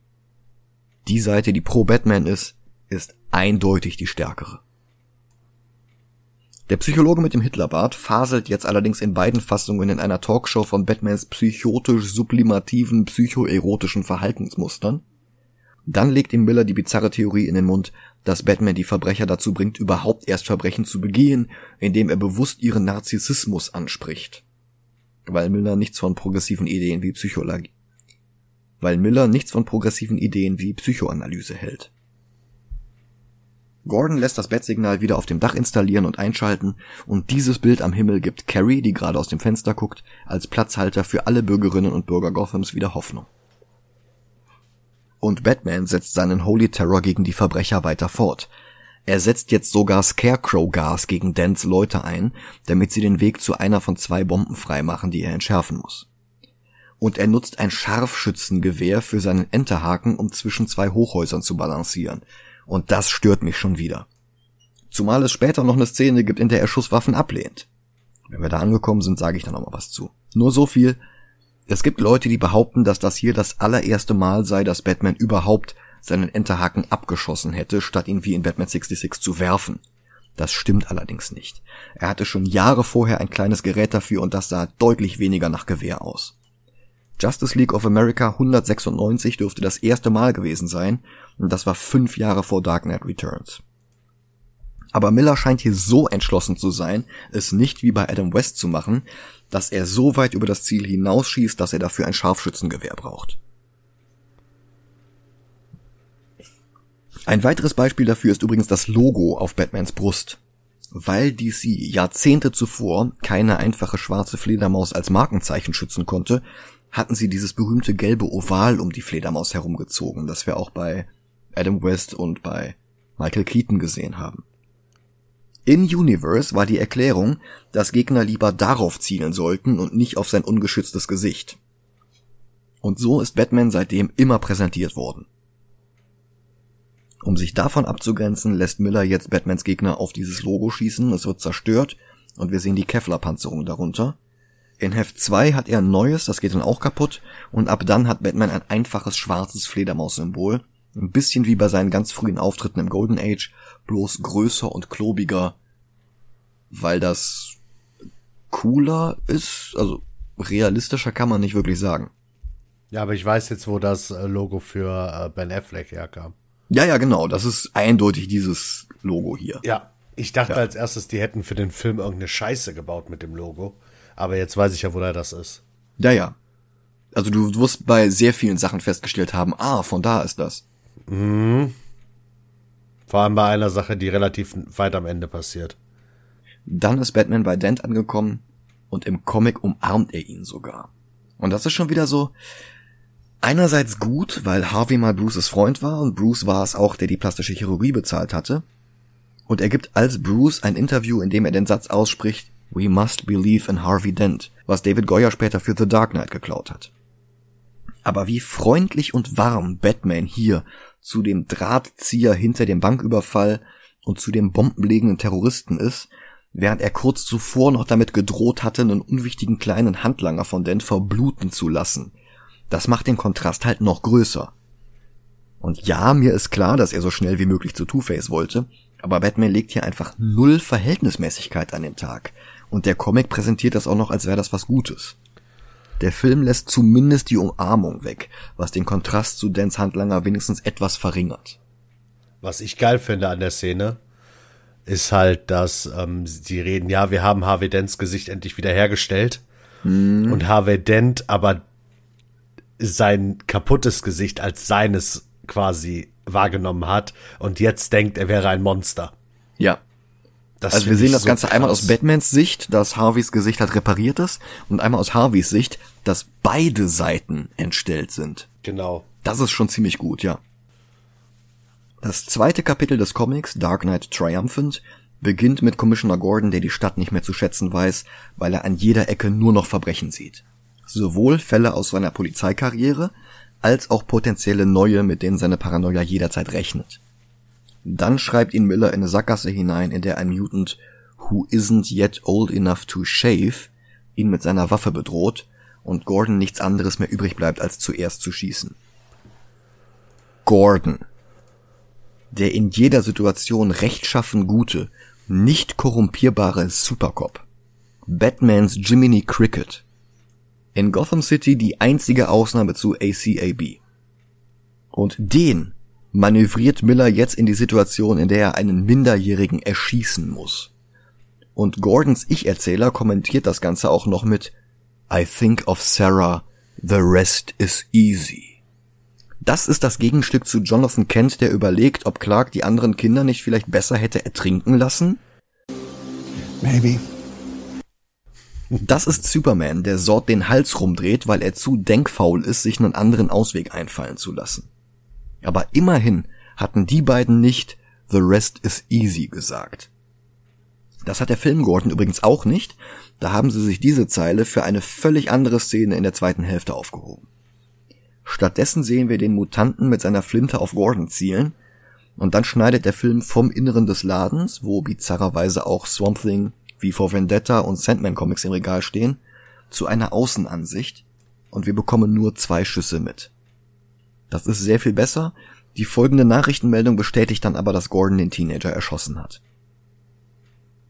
Die Seite, die pro Batman ist, ist eindeutig die stärkere. Der Psychologe mit dem Hitlerbart faselt jetzt allerdings in beiden Fassungen in einer Talkshow von Batmans psychotisch sublimativen psychoerotischen Verhaltensmustern. Dann legt ihm Miller die bizarre Theorie in den Mund, dass Batman die Verbrecher dazu bringt, überhaupt erst Verbrechen zu begehen, indem er bewusst ihren Narzissmus anspricht. Weil Miller nichts von progressiven Ideen wie Psychologie, weil Miller nichts von progressiven Ideen wie Psychoanalyse hält. Gordon lässt das Bettsignal wieder auf dem Dach installieren und einschalten und dieses Bild am Himmel gibt Carrie, die gerade aus dem Fenster guckt, als Platzhalter für alle Bürgerinnen und Bürger Gothams wieder Hoffnung. Und Batman setzt seinen Holy Terror gegen die Verbrecher weiter fort. Er setzt jetzt sogar Scarecrow-Gas gegen Dents Leute ein, damit sie den Weg zu einer von zwei Bomben freimachen, die er entschärfen muss. Und er nutzt ein Scharfschützengewehr für seinen Enterhaken, um zwischen zwei Hochhäusern zu balancieren – und das stört mich schon wieder. Zumal es später noch eine Szene gibt, in der er Schusswaffen ablehnt. Wenn wir da angekommen sind, sage ich dann noch mal was zu. Nur so viel. Es gibt Leute, die behaupten, dass das hier das allererste Mal sei, dass Batman überhaupt seinen Enterhaken abgeschossen hätte, statt ihn wie in Batman 66 zu werfen. Das stimmt allerdings nicht. Er hatte schon Jahre vorher ein kleines Gerät dafür und das sah deutlich weniger nach Gewehr aus. Justice League of America 196 dürfte das erste Mal gewesen sein, und das war fünf Jahre vor Dark Knight Returns. Aber Miller scheint hier so entschlossen zu sein, es nicht wie bei Adam West zu machen, dass er so weit über das Ziel hinausschießt, dass er dafür ein Scharfschützengewehr braucht. Ein weiteres Beispiel dafür ist übrigens das Logo auf Batmans Brust. Weil DC Jahrzehnte zuvor keine einfache schwarze Fledermaus als Markenzeichen schützen konnte, hatten sie dieses berühmte gelbe Oval um die Fledermaus herumgezogen, das wir auch bei Adam West und bei Michael Keaton gesehen haben. In Universe war die Erklärung, dass Gegner lieber darauf zielen sollten und nicht auf sein ungeschütztes Gesicht. Und so ist Batman seitdem immer präsentiert worden. Um sich davon abzugrenzen, lässt Miller jetzt Batmans Gegner auf dieses Logo schießen, es wird zerstört und wir sehen die Kevlar-Panzerung darunter. In Heft 2 hat er ein neues, das geht dann auch kaputt und ab dann hat Batman ein einfaches schwarzes Fledermaus-Symbol, ein bisschen wie bei seinen ganz frühen Auftritten im Golden Age, bloß größer und klobiger, weil das cooler ist, also realistischer kann man nicht wirklich sagen. Ja, aber ich weiß jetzt, wo das äh, Logo für äh, Ben Affleck herkam. Ja, ja, genau, das ist eindeutig dieses Logo hier. Ja, ich dachte Ja. als erstes, die hätten für den Film irgendeine Scheiße gebaut mit dem Logo. Aber jetzt weiß ich ja, woher das ist. Ja, ja. Also du wirst bei sehr vielen Sachen festgestellt haben, ah, von da ist das. Vor allem bei einer Sache, die relativ weit am Ende passiert. Dann ist Batman bei Dent angekommen und im Comic umarmt er ihn sogar. Und das ist schon wieder so einerseits gut, weil Harvey mal Bruces Freund war und Bruce war es auch, der die plastische Chirurgie bezahlt hatte. Und er gibt als Bruce ein Interview, in dem er den Satz ausspricht, We must believe in Harvey Dent, was David Goyer später für The Dark Knight geklaut hat. Aber wie freundlich und warm Batman hier zu dem Drahtzieher hinter dem Banküberfall und zu dem bombenlegenden Terroristen ist, während er kurz zuvor noch damit gedroht hatte, einen unwichtigen kleinen Handlanger von Dent verbluten zu lassen. Das macht den Kontrast halt noch größer. Und ja, mir ist klar, dass er so schnell wie möglich zu Two-Face wollte, aber Batman legt hier einfach null Verhältnismäßigkeit an den Tag. Und der Comic präsentiert das auch noch, als wäre das was Gutes. Der Film lässt zumindest die Umarmung weg, was den Kontrast zu Dents Handlanger wenigstens etwas verringert. Was ich geil finde an der Szene, ist halt, dass ähm, die reden, ja, wir haben Harvey Dents Gesicht endlich wiederhergestellt. Und Harvey Dent aber sein kaputtes Gesicht als seines quasi wahrgenommen hat und jetzt denkt, er wäre ein Monster. Ja. Das Also wir sehen das so Ganze einmal krass. aus Batmans Sicht, dass Harveys Gesicht halt repariert ist, und einmal aus Harveys Sicht, dass beide Seiten entstellt sind. Genau. Das ist schon ziemlich gut, ja. Das zweite Kapitel des Comics, Dark Knight Triumphant, beginnt mit Commissioner Gordon, der die Stadt nicht mehr zu schätzen weiß, weil er an jeder Ecke nur noch Verbrechen sieht. Sowohl Fälle aus seiner Polizeikarriere, als auch potenzielle neue, mit denen seine Paranoia jederzeit rechnet. Dann schreibt ihn Miller in eine Sackgasse hinein, in der ein Mutant, who isn't yet old enough to shave, ihn mit seiner Waffe bedroht und Gordon nichts anderes mehr übrig bleibt, als zuerst zu schießen. Gordon, der in jeder Situation rechtschaffen gute, nicht korrumpierbare Supercop. Batmans Jiminy Cricket. In Gotham City die einzige Ausnahme zu ACAB. Und den manövriert Miller jetzt in die Situation, in der er einen Minderjährigen erschießen muss. Und Gordons Ich-Erzähler kommentiert das Ganze auch noch mit I think of Sarah, the rest is easy. Das ist das Gegenstück zu Jonathan Kent, der überlegt, ob Clark die anderen Kinder nicht vielleicht besser hätte ertrinken lassen. Maybe. Das ist Superman, der Sort den Hals rumdreht, weil er zu denkfaul ist, sich einen anderen Ausweg einfallen zu lassen. Aber immerhin hatten die beiden nicht The rest is easy gesagt. Das hat der Film Gordon übrigens auch nicht, da haben sie sich diese Zeile für eine völlig andere Szene in der zweiten Hälfte aufgehoben. Stattdessen sehen wir den Mutanten mit seiner Flinte auf Gordon zielen, und dann schneidet der Film vom Inneren des Ladens, wo bizarrerweise auch Swamp Thing, wie vor Vendetta und Sandman Comics im Regal stehen, zu einer Außenansicht, und wir bekommen nur zwei Schüsse mit. Das ist sehr viel besser, die folgende Nachrichtenmeldung bestätigt dann aber, dass Gordon den Teenager erschossen hat.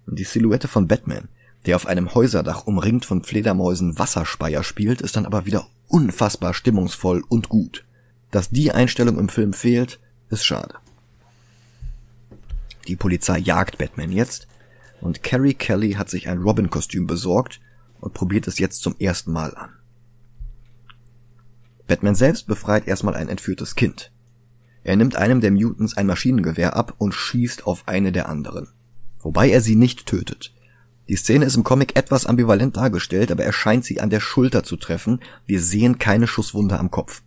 Die Silhouette von Batman, der auf einem Häuserdach umringt von Fledermäusen Wasserspeier spielt, ist dann aber wieder unfassbar stimmungsvoll und gut. Dass die Einstellung im Film fehlt, ist schade. Die Polizei jagt Batman jetzt und Carrie Kelly hat sich ein Robin-Kostüm besorgt und probiert es jetzt zum ersten Mal an. Batman selbst befreit erstmal ein entführtes Kind. Er nimmt einem der Mutants ein Maschinengewehr ab und schießt auf eine der anderen. Wobei er sie nicht tötet. Die Szene ist im Comic etwas ambivalent dargestellt, aber er scheint sie an der Schulter zu treffen. Wir sehen keine Schusswunde am Kopf.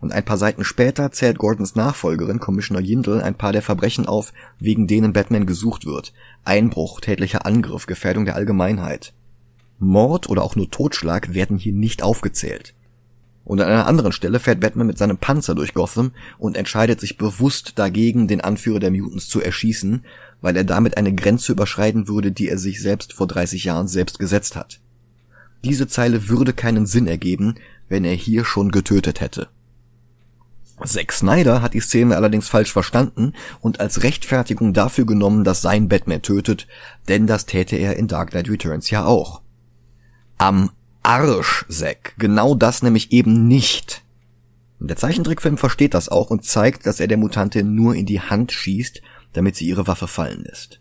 Und ein paar Seiten später zählt Gordons Nachfolgerin, Commissioner Yindel, ein paar der Verbrechen auf, wegen denen Batman gesucht wird. Einbruch, tätlicher Angriff, Gefährdung der Allgemeinheit. Mord oder auch nur Totschlag werden hier nicht aufgezählt. Und an einer anderen Stelle fährt Batman mit seinem Panzer durch Gotham und entscheidet sich bewusst dagegen, den Anführer der Mutants zu erschießen, weil er damit eine Grenze überschreiten würde, die er sich selbst vor 30 Jahren selbst gesetzt hat. Diese Zeile würde keinen Sinn ergeben, wenn er hier schon getötet hätte. Zack Snyder hat die Szene allerdings falsch verstanden und als Rechtfertigung dafür genommen, dass sein Batman tötet, denn das täte er in Dark Knight Returns ja auch. Am Arsch, Zack. Genau das nämlich eben nicht. Der Zeichentrickfilm versteht das auch und zeigt, dass er der Mutantin nur in die Hand schießt, damit sie ihre Waffe fallen lässt.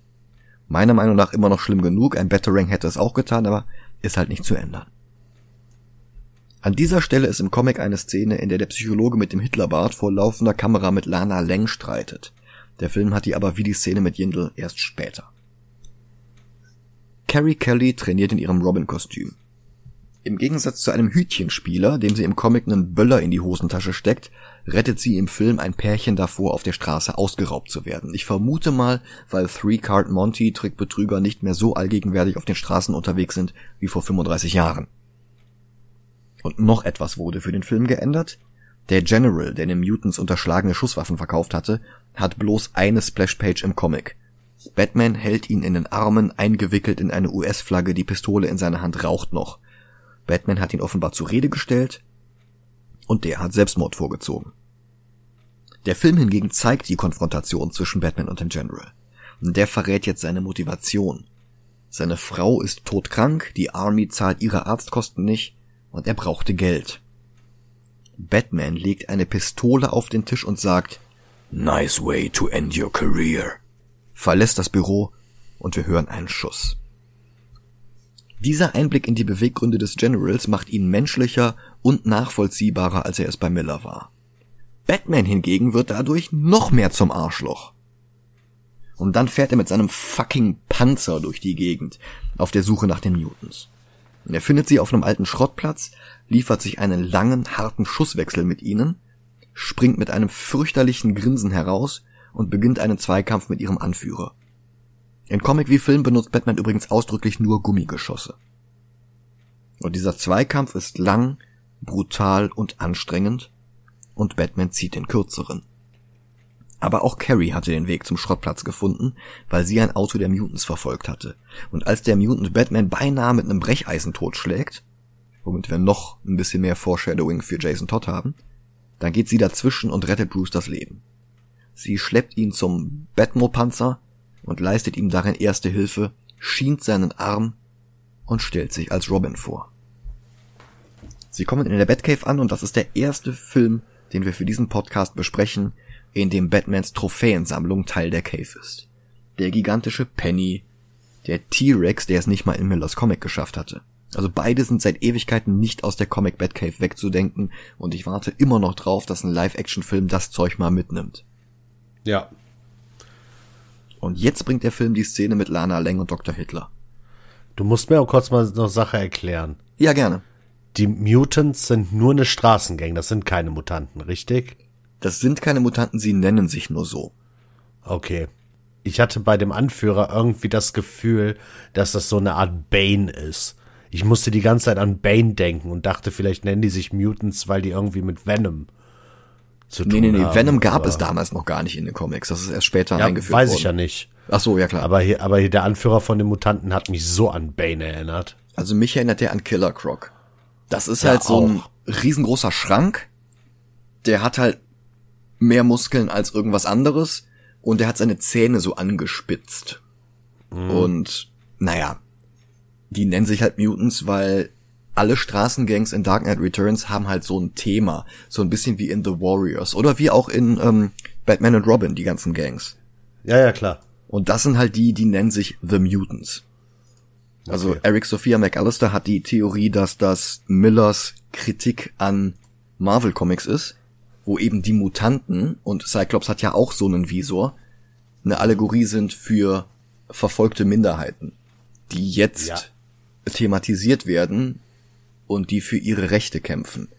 Meiner Meinung nach immer noch schlimm genug, ein Batarang hätte es auch getan, aber ist halt nicht zu ändern. An dieser Stelle ist im Comic eine Szene, in der der Psychologe mit dem Hitlerbart vor laufender Kamera mit Lana Lang streitet. Der Film hat die aber wie die Szene mit Jindl erst später. Carrie Kelly trainiert in ihrem Robin-Kostüm. Im Gegensatz zu einem Hütchenspieler, dem sie im Comic einen Böller in die Hosentasche steckt, rettet sie im Film ein Pärchen davor, auf der Straße ausgeraubt zu werden. Ich vermute mal, weil Three Card Monty Trickbetrüger nicht mehr so allgegenwärtig auf den Straßen unterwegs sind wie vor 35 Jahren. Und noch etwas wurde für den Film geändert. Der General, der den Mutants unterschlagene Schusswaffen verkauft hatte, hat bloß eine Splashpage im Comic. Batman hält ihn in den Armen, eingewickelt in eine US-Flagge, die Pistole in seiner Hand raucht noch. Batman hat ihn offenbar zur Rede gestellt und der hat Selbstmord vorgezogen. Der Film hingegen zeigt die Konfrontation zwischen Batman und dem General. Und der verrät jetzt seine Motivation. Seine Frau ist todkrank, die Army zahlt ihre Arztkosten nicht und er brauchte Geld. Batman legt eine Pistole auf den Tisch und sagt, Nice way to end your career. Verlässt das Büro und wir hören einen Schuss. Dieser Einblick in die Beweggründe des Generals macht ihn menschlicher und nachvollziehbarer, als er es bei Miller war. Batman hingegen wird dadurch noch mehr zum Arschloch. Und dann fährt er mit seinem fucking Panzer durch die Gegend, auf der Suche nach den Mutants. Er findet sie auf einem alten Schrottplatz, liefert sich einen langen, harten Schusswechsel mit ihnen, springt mit einem fürchterlichen Grinsen heraus und beginnt einen Zweikampf mit ihrem Anführer. In Comic wie Film benutzt Batman übrigens ausdrücklich nur Gummigeschosse. Und dieser Zweikampf ist lang, brutal und anstrengend, und Batman zieht den kürzeren. Aber auch Carrie hatte den Weg zum Schrottplatz gefunden, weil sie ein Auto der Mutants verfolgt hatte. Und als der Mutant Batman beinahe mit einem Brecheisen totschlägt, womit wir noch ein bisschen mehr Foreshadowing für Jason Todd haben, dann geht sie dazwischen und rettet Bruce das Leben. Sie schleppt ihn zum Batmo-Panzer und leistet ihm darin erste Hilfe, schient seinen Arm und stellt sich als Robin vor. Sie kommen in der Batcave an und das ist der erste Film, den wir für diesen Podcast besprechen, in dem Batmans Trophäensammlung Teil der Cave ist. Der gigantische Penny, der T-Rex, der es nicht mal in Millers Comic geschafft hatte. Also beide sind seit Ewigkeiten nicht aus der Comic Batcave wegzudenken und ich warte immer noch drauf, dass ein Live-Action-Film das Zeug mal mitnimmt. Ja. Und jetzt bringt der Film die Szene mit Lana Lang und Dr. Hitler. Du musst mir auch kurz mal noch Sache erklären. Ja, gerne. Die Mutants sind nur eine Straßengang, das sind keine Mutanten, richtig? Das sind keine Mutanten, sie nennen sich nur so. Okay. Ich hatte bei dem Anführer irgendwie das Gefühl, dass das so eine Art Bane ist. Ich musste die ganze Zeit an Bane denken und dachte, vielleicht nennen die sich Mutants, weil die irgendwie mit Venom zu tun Nee, nee, nee, haben. Venom gab es damals noch gar nicht in den Comics. Das ist erst später Ja, eingeführt weiß worden. ich ja nicht. Ach so, ja klar. Aber hier, aber hier der Anführer von den Mutanten hat mich so an Bane erinnert. Also mich erinnert der an Killer Croc. Das ist Ja, halt so ein auch. riesengroßer Schrank. Der hat halt mehr Muskeln als irgendwas anderes und der hat seine Zähne so angespitzt. Mhm. Und naja, die nennen sich halt Mutants, weil alle Straßengangs in Dark Knight Returns haben halt so ein Thema, so ein bisschen wie in The Warriors oder wie auch in ähm, Batman und Robin, die ganzen Gangs. Ja, ja, klar. Und das sind halt die, die nennen sich The Mutants. Also Okay. Eric Sophia McAllister hat die Theorie, dass das Millers Kritik an Marvel Comics ist wo eben die Mutanten, und Cyclops hat ja auch so einen Visor, eine Allegorie sind für verfolgte Minderheiten, die jetzt Ja. thematisiert werden und die für ihre Rechte kämpfen.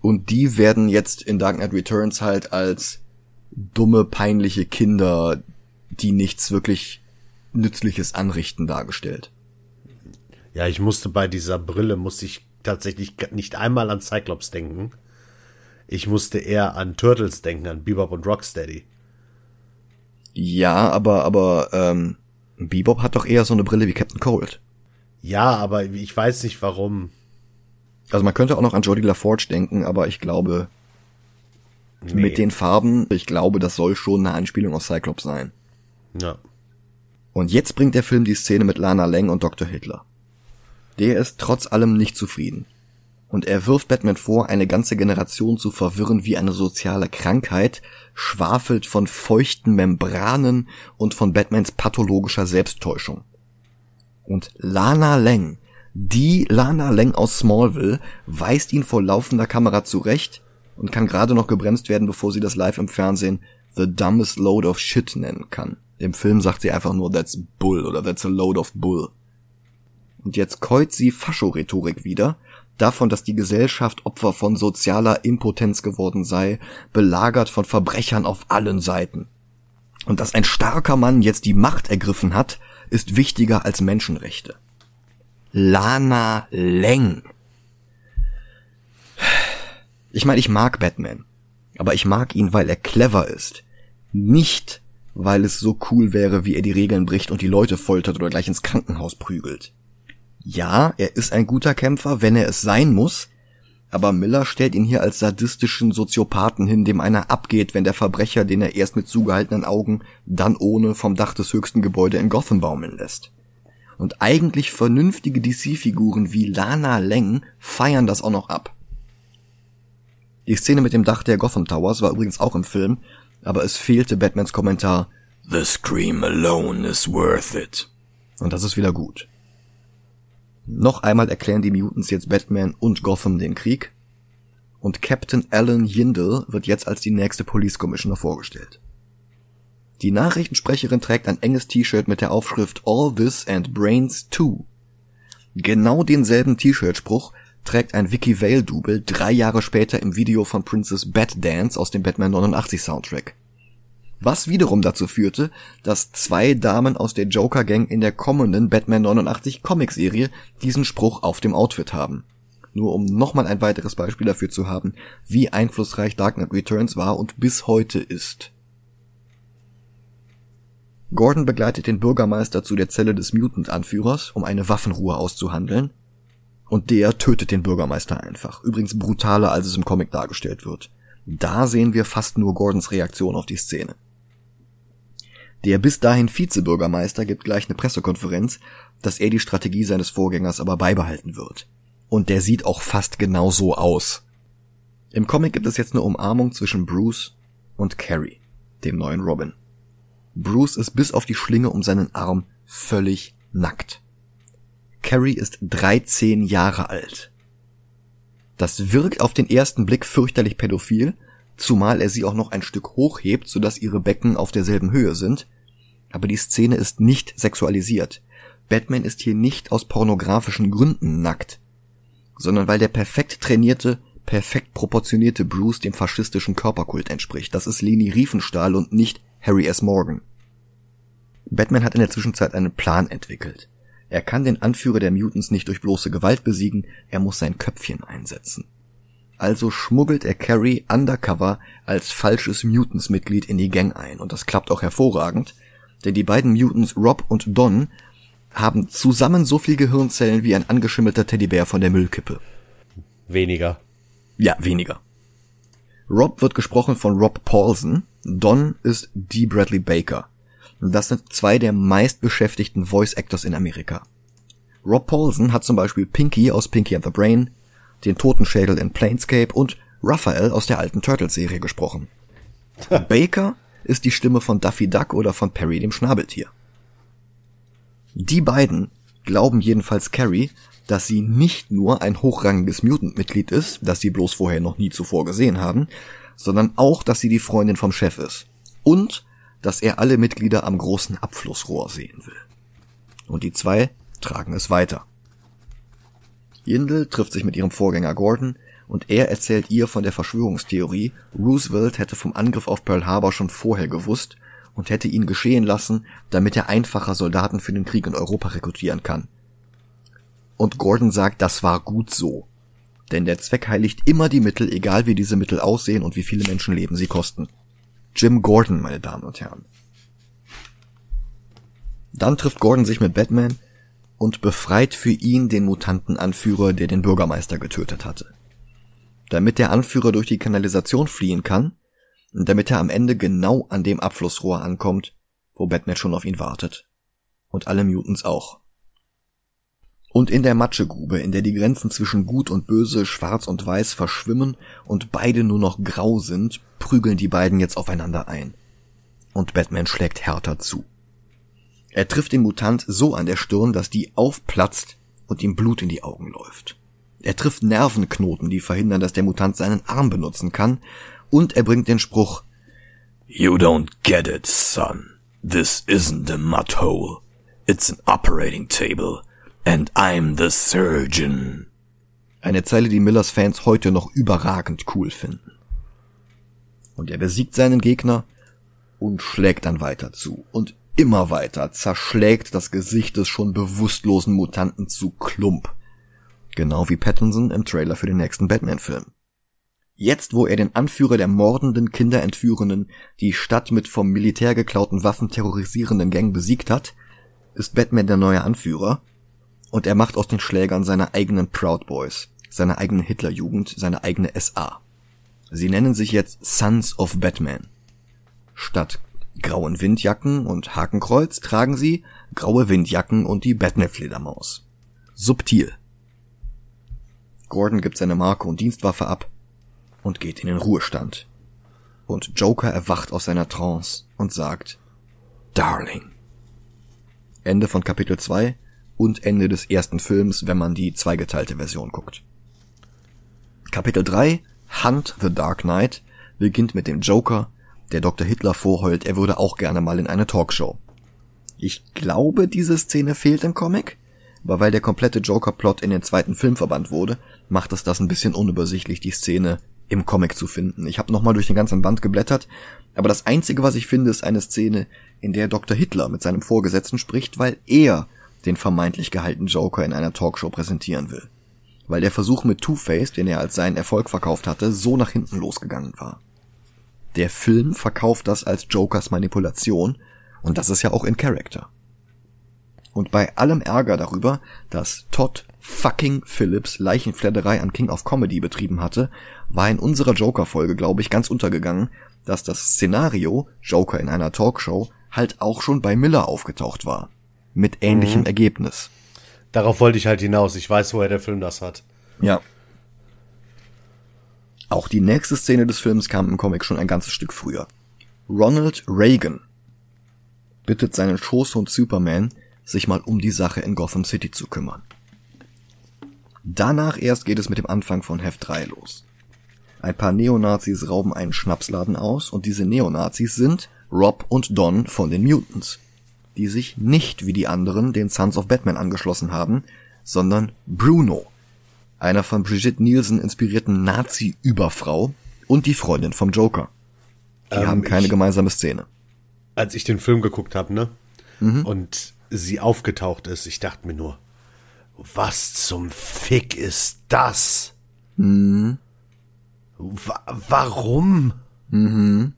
Und die werden jetzt in Dark Knight Returns halt als dumme, peinliche Kinder, die nichts wirklich Nützliches anrichten, dargestellt. Ja, ich musste bei dieser Brille, musste ich tatsächlich nicht einmal an Cyclops denken. Ich musste eher an Turtles denken, an Bebop und Rocksteady. Ja, aber, aber, ähm, Bebop hat doch eher so eine Brille wie Captain Cold. Ja, aber ich weiß nicht warum. Also man könnte auch noch an Jodie LaForge denken, aber ich glaube, Nee. mit den Farben, ich glaube, das soll schon eine Anspielung auf Cyclops sein. Ja. Und jetzt bringt der Film die Szene mit Lana Lang und Dr. Hitler. Der ist trotz allem nicht zufrieden. Und er wirft Batman vor, eine ganze Generation zu verwirren wie eine soziale Krankheit, schwafelt von feuchten Membranen und von Batmans pathologischer Selbsttäuschung. Und Lana Lang, die Lana Lang aus Smallville, weist ihn vor laufender Kamera zurecht und kann gerade noch gebremst werden, bevor sie das live im Fernsehen The Dumbest Load of Shit nennen kann. Im Film sagt sie einfach nur That's Bull oder That's a Load of Bull. Und jetzt keut sie Fascho-Rhetorik wieder, davon, dass die Gesellschaft Opfer von sozialer Impotenz geworden sei, belagert von Verbrechern auf allen Seiten. Und dass ein starker Mann jetzt die Macht ergriffen hat, ist wichtiger als Menschenrechte. Lana Lang. Ich meine, ich mag Batman. Aber ich mag ihn, weil er clever ist. Nicht, weil es so cool wäre, wie er die Regeln bricht und die Leute foltert oder gleich ins Krankenhaus prügelt. Ja, er ist ein guter Kämpfer, wenn er es sein muss, aber Miller stellt ihn hier als sadistischen Soziopathen hin, dem einer abgeht, wenn der Verbrecher, den er erst mit zugehaltenen Augen, dann ohne vom Dach des höchsten Gebäude in Gotham baumeln lässt. Und eigentlich vernünftige DC-Figuren wie Lana Lang feiern das auch noch ab. Die Szene mit dem Dach der Gotham Towers war übrigens auch im Film, aber es fehlte Batmans Kommentar The scream alone is worth it. Und das ist wieder gut. Noch einmal erklären die Mutants jetzt Batman und Gotham den Krieg. Und Captain Alan Yindle wird jetzt als die nächste Police Commissioner vorgestellt. Die Nachrichtensprecherin trägt ein enges T-Shirt mit der Aufschrift All This and Brains Too. Genau denselben T-Shirt-Spruch trägt ein Vicky Vale-Double drei Jahre später im Video von Princess Bat Dance aus dem Batman 89 Soundtrack. Was wiederum dazu führte, dass zwei Damen aus der Joker Gang in der kommenden Batman 89 Comicserie diesen Spruch auf dem Outfit haben. Nur um nochmal ein weiteres Beispiel dafür zu haben, wie einflussreich Dark Knight Returns war und bis heute ist. Gordon begleitet den Bürgermeister zu der Zelle des Mutant-Anführers, um eine Waffenruhe auszuhandeln. Und der tötet den Bürgermeister einfach. Übrigens brutaler, als es im Comic dargestellt wird. Da sehen wir fast nur Gordons Reaktion auf die Szene. Der bis dahin Vizebürgermeister gibt gleich eine Pressekonferenz, dass er die Strategie seines Vorgängers aber beibehalten wird. Und der sieht auch fast genau so aus. Im Comic gibt es jetzt eine Umarmung zwischen Bruce und Carrie, dem neuen Robin. Bruce ist bis auf die Schlinge um seinen Arm völlig nackt. Carrie ist 13 Jahre alt. Das wirkt auf den ersten Blick fürchterlich pädophil, zumal er sie auch noch ein Stück hochhebt, sodass ihre Becken auf derselben Höhe sind. Aber die Szene ist nicht sexualisiert. Batman ist hier nicht aus pornografischen Gründen nackt, sondern weil der perfekt trainierte, perfekt proportionierte Bruce dem faschistischen Körperkult entspricht. Das ist Leni Riefenstahl und nicht Harry S. Morgan. Batman hat in der Zwischenzeit einen Plan entwickelt. Er kann den Anführer der Mutants nicht durch bloße Gewalt besiegen, er muss sein Köpfchen einsetzen. Also schmuggelt er Carrie undercover als falsches Mutants-Mitglied in die Gang ein. Und das klappt auch hervorragend, denn die beiden Mutants Rob und Don haben zusammen so viel Gehirnzellen wie ein angeschimmelter Teddybär von der Müllkippe. Weniger. Ja, weniger. Rob wird gesprochen von Rob Paulson, Don ist D. Bradley Baker. Das sind zwei der meistbeschäftigten Voice Actors in Amerika. Rob Paulson hat zum Beispiel Pinky aus Pinky and the Brain, den Totenschädel in Planescape und Raphael aus der alten Turtles-Serie gesprochen. Baker ist die Stimme von Daffy Duck oder von Perry dem Schnabeltier. Die beiden glauben jedenfalls Carrie, dass sie nicht nur ein hochrangiges Mutant-Mitglied ist, das sie bloß vorher noch nie zuvor gesehen haben, sondern auch, dass sie die Freundin vom Chef ist. Und, dass er alle Mitglieder am großen Abflussrohr sehen will. Und die zwei tragen es weiter. Yindel trifft sich mit ihrem Vorgänger Gordon und er erzählt ihr von der Verschwörungstheorie, Roosevelt hätte vom Angriff auf Pearl Harbor schon vorher gewusst und hätte ihn geschehen lassen, damit er einfacher Soldaten für den Krieg in Europa rekrutieren kann. Und Gordon sagt, das war gut so. Denn der Zweck heiligt immer die Mittel, egal wie diese Mittel aussehen und wie viele Menschenleben sie kosten. Jim Gordon, meine Damen und Herren. Dann trifft Gordon sich mit Batman und befreit für ihn den Mutantenanführer, der den Bürgermeister getötet hatte. Damit der Anführer durch die Kanalisation fliehen kann und damit er am Ende genau an dem Abflussrohr ankommt, wo Batman schon auf ihn wartet. Und alle Mutants auch. Und in der Matschegrube, in der die Grenzen zwischen Gut und Böse, Schwarz und Weiß verschwimmen und beide nur noch grau sind, prügeln die beiden jetzt aufeinander ein. Und Batman schlägt härter zu. Er trifft den Mutant so an der Stirn, dass die aufplatzt und ihm Blut in die Augen läuft. Er trifft Nervenknoten, die verhindern, dass der Mutant seinen Arm benutzen kann, und er bringt den Spruch You don't get it, son. This isn't a mud hole. It's an operating table. And I'm the surgeon. Eine Zeile, die Millers Fans heute noch überragend cool finden. Und er besiegt seinen Gegner und schlägt dann weiter zu. Und immer weiter zerschlägt das Gesicht des schon bewusstlosen Mutanten zu Klump. Genau wie Pattinson im Trailer für den nächsten Batman-Film. Jetzt, wo er den Anführer der mordenden, Kinderentführenden, die Stadt mit vom Militär geklauten Waffen terrorisierenden Gang besiegt hat, ist Batman der neue Anführer und er macht aus den Schlägern seine eigenen Proud Boys, seine eigene Hitlerjugend, seine eigene SA. Sie nennen sich jetzt Sons of Batman. Statt grauen Windjacken und Hakenkreuz tragen sie graue Windjacken und die Batman-Fledermaus. Subtil. Gordon gibt seine Marke und Dienstwaffe ab und geht in den Ruhestand. Und Joker erwacht aus seiner Trance und sagt Darling. Ende von Kapitel 2 und Ende des ersten Films, wenn man die zweigeteilte Version guckt. Kapitel 3, Hunt the Dark Knight, beginnt mit dem Joker, der Dr. Hitler vorheult, er würde auch gerne mal in eine Talkshow. Ich glaube, diese Szene fehlt im Comic, aber weil der komplette Joker-Plot in den zweiten Film verbannt wurde, macht es das ein bisschen unübersichtlich, die Szene im Comic zu finden. Ich habe nochmal durch den ganzen Band geblättert, aber das Einzige, was ich finde, ist eine Szene, in der Dr. Hitler mit seinem Vorgesetzten spricht, weil er den vermeintlich gehaltenen Joker in einer Talkshow präsentieren will. Weil der Versuch mit Two-Face, den er als seinen Erfolg verkauft hatte, so nach hinten losgegangen war. Der Film verkauft das als Jokers Manipulation und das ist ja auch in Character. Und bei allem Ärger darüber, dass Todd fucking Phillips Leichenfledderei an King of Comedy betrieben hatte, war in unserer Joker-Folge, glaube ich, ganz untergegangen, dass das Szenario Joker in einer Talkshow halt auch schon bei Miller aufgetaucht war mit ähnlichem mhm. Ergebnis. Darauf wollte ich halt hinaus. Ich weiß, woher der Film das hat. Ja. Auch die nächste Szene des Films kam im Comic schon ein ganzes Stück früher. Ronald Reagan bittet seinen Schoßhund Superman, sich mal um die Sache in Gotham City zu kümmern. Danach erst geht es mit dem Anfang von Heft 3 los. Ein paar Neonazis rauben einen Schnapsladen aus und diese Neonazis sind Rob und Don von den Mutants die sich nicht wie die anderen den Sons of Batman angeschlossen haben, sondern Bruno, einer von Brigitte Nielsen inspirierten Nazi-Überfrau und die Freundin vom Joker. Die ähm, haben keine ich, gemeinsame Szene. Als ich den Film geguckt habe, ne? Mhm. Und sie aufgetaucht ist, ich dachte mir nur, was zum Fick ist das? Mhm. Wa warum? Mhm.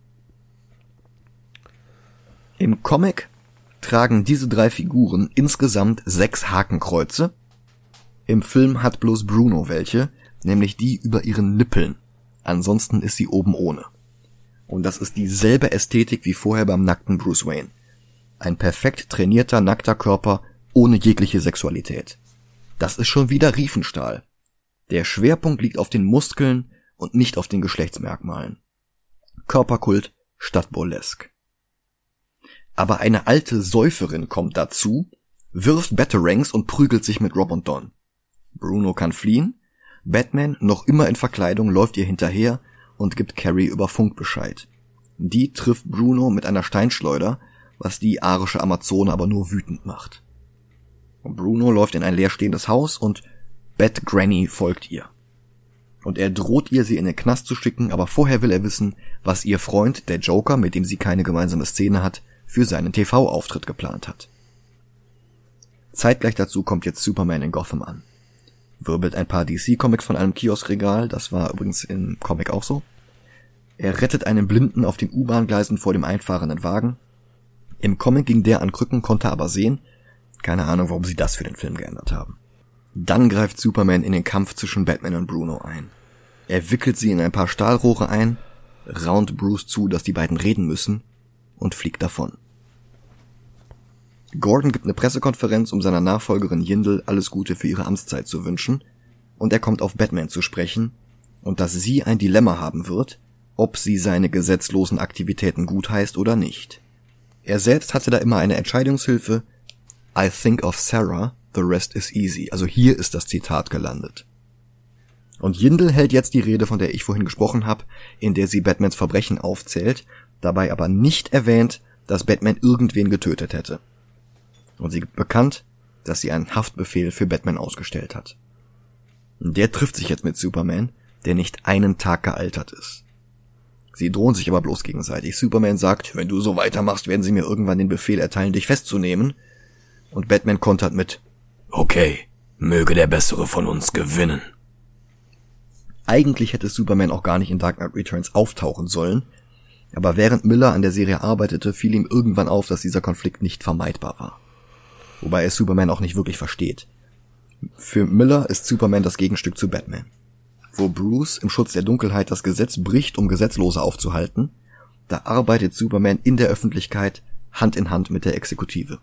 Im Comic tragen diese drei Figuren insgesamt sechs Hakenkreuze. Im Film hat bloß Bruno welche, nämlich die über ihren Nippeln. Ansonsten ist sie oben ohne. Und das ist dieselbe Ästhetik wie vorher beim nackten Bruce Wayne. Ein perfekt trainierter, nackter Körper ohne jegliche Sexualität. Das ist schon wieder Riefenstahl. Der Schwerpunkt liegt auf den Muskeln und nicht auf den Geschlechtsmerkmalen. Körperkult statt Burlesque aber eine alte Säuferin kommt dazu wirft Batarangs und prügelt sich mit Rob und Don. Bruno kann fliehen, Batman, noch immer in Verkleidung, läuft ihr hinterher und gibt Carrie über Funk Bescheid. Die trifft Bruno mit einer Steinschleuder, was die arische Amazone aber nur wütend macht. Bruno läuft in ein leerstehendes Haus und Bat Granny folgt ihr. Und er droht ihr, sie in den Knast zu schicken, aber vorher will er wissen, was ihr Freund, der Joker, mit dem sie keine gemeinsame Szene hat, für seinen TV-Auftritt geplant hat. Zeitgleich dazu kommt jetzt Superman in Gotham an. Wirbelt ein paar DC-Comics von einem Kioskregal, das war übrigens im Comic auch so. Er rettet einen Blinden auf den U-Bahn-Gleisen vor dem einfahrenden Wagen. Im Comic ging der an Krücken, konnte aber sehen. Keine Ahnung, warum sie das für den Film geändert haben. Dann greift Superman in den Kampf zwischen Batman und Bruno ein. Er wickelt sie in ein paar Stahlrohre ein, raunt Bruce zu, dass die beiden reden müssen und fliegt davon. Gordon gibt eine Pressekonferenz, um seiner Nachfolgerin Yindel alles Gute für ihre Amtszeit zu wünschen, und er kommt auf Batman zu sprechen und dass sie ein Dilemma haben wird, ob sie seine gesetzlosen Aktivitäten gutheißt oder nicht. Er selbst hatte da immer eine Entscheidungshilfe, I think of Sarah, the rest is easy. Also hier ist das Zitat gelandet. Und Yindel hält jetzt die Rede, von der ich vorhin gesprochen habe, in der sie Batmans Verbrechen aufzählt, dabei aber nicht erwähnt, dass Batman irgendwen getötet hätte und sie gibt bekannt, dass sie einen Haftbefehl für Batman ausgestellt hat. Der trifft sich jetzt mit Superman, der nicht einen Tag gealtert ist. Sie drohen sich aber bloß gegenseitig. Superman sagt, wenn du so weitermachst, werden sie mir irgendwann den Befehl erteilen, dich festzunehmen. Und Batman kontert mit, okay, möge der Bessere von uns gewinnen. Eigentlich hätte Superman auch gar nicht in Dark Knight Returns auftauchen sollen, aber während Miller an der Serie arbeitete, fiel ihm irgendwann auf, dass dieser Konflikt nicht vermeidbar war wobei er Superman auch nicht wirklich versteht. Für Miller ist Superman das Gegenstück zu Batman. Wo Bruce im Schutz der Dunkelheit das Gesetz bricht, um Gesetzlose aufzuhalten, da arbeitet Superman in der Öffentlichkeit Hand in Hand mit der Exekutive.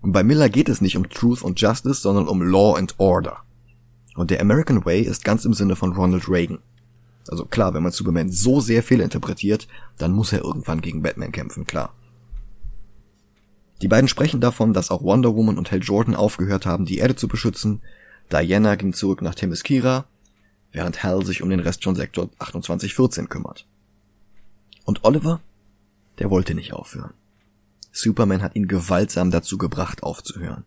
Und bei Miller geht es nicht um Truth und Justice, sondern um Law and Order. Und der American Way ist ganz im Sinne von Ronald Reagan. Also klar, wenn man Superman so sehr fehlinterpretiert, dann muss er irgendwann gegen Batman kämpfen, klar. Die beiden sprechen davon, dass auch Wonder Woman und Hal Jordan aufgehört haben, die Erde zu beschützen. Diana ging zurück nach Themyscira, während Hal sich um den Rest von Sektor 2814 kümmert. Und Oliver? Der wollte nicht aufhören. Superman hat ihn gewaltsam dazu gebracht, aufzuhören.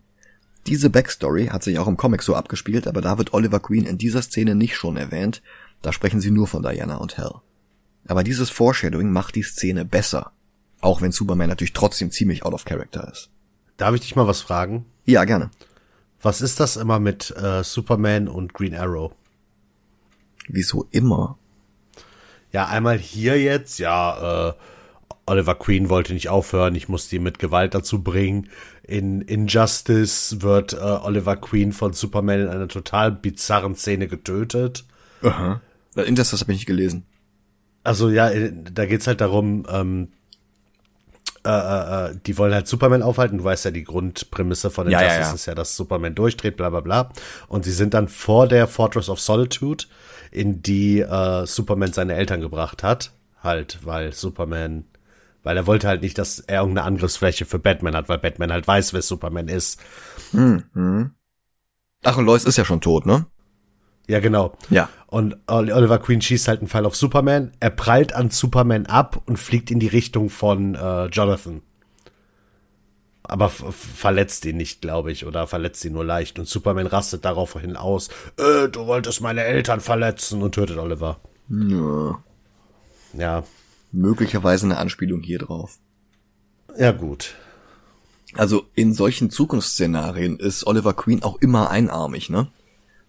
Diese Backstory hat sich auch im Comic so abgespielt, aber da wird Oliver Queen in dieser Szene nicht schon erwähnt, da sprechen sie nur von Diana und Hal. Aber dieses Foreshadowing macht die Szene besser auch wenn Superman natürlich trotzdem ziemlich out of character ist. Darf ich dich mal was fragen? Ja, gerne. Was ist das immer mit äh, Superman und Green Arrow? Wieso immer? Ja, einmal hier jetzt, ja, äh, Oliver Queen wollte nicht aufhören, ich musste ihn mit Gewalt dazu bringen. In Injustice wird äh, Oliver Queen von Superman in einer total bizarren Szene getötet. Aha. Injustice habe ich nicht gelesen. Also ja, da geht's halt darum, ähm, äh, äh, äh, die wollen halt Superman aufhalten. Du weißt ja, die Grundprämisse von den ja, Justice ja, ja. ist ja, dass Superman durchdreht, bla bla bla. Und sie sind dann vor der Fortress of Solitude, in die äh, Superman seine Eltern gebracht hat. Halt, weil Superman, weil er wollte halt nicht, dass er irgendeine Angriffsfläche für Batman hat, weil Batman halt weiß, wer Superman ist. Hm, hm. Ach, und Lois ist ja schon tot, ne? Ja, genau. Ja. Und Oliver Queen schießt halt einen Pfeil auf Superman. Er prallt an Superman ab und fliegt in die Richtung von äh, Jonathan. Aber verletzt ihn nicht, glaube ich, oder verletzt ihn nur leicht. Und Superman rastet daraufhin aus. Äh, du wolltest meine Eltern verletzen und tötet Oliver. Ja. Ja. Möglicherweise eine Anspielung hier drauf. Ja, gut. Also in solchen Zukunftsszenarien ist Oliver Queen auch immer einarmig, ne?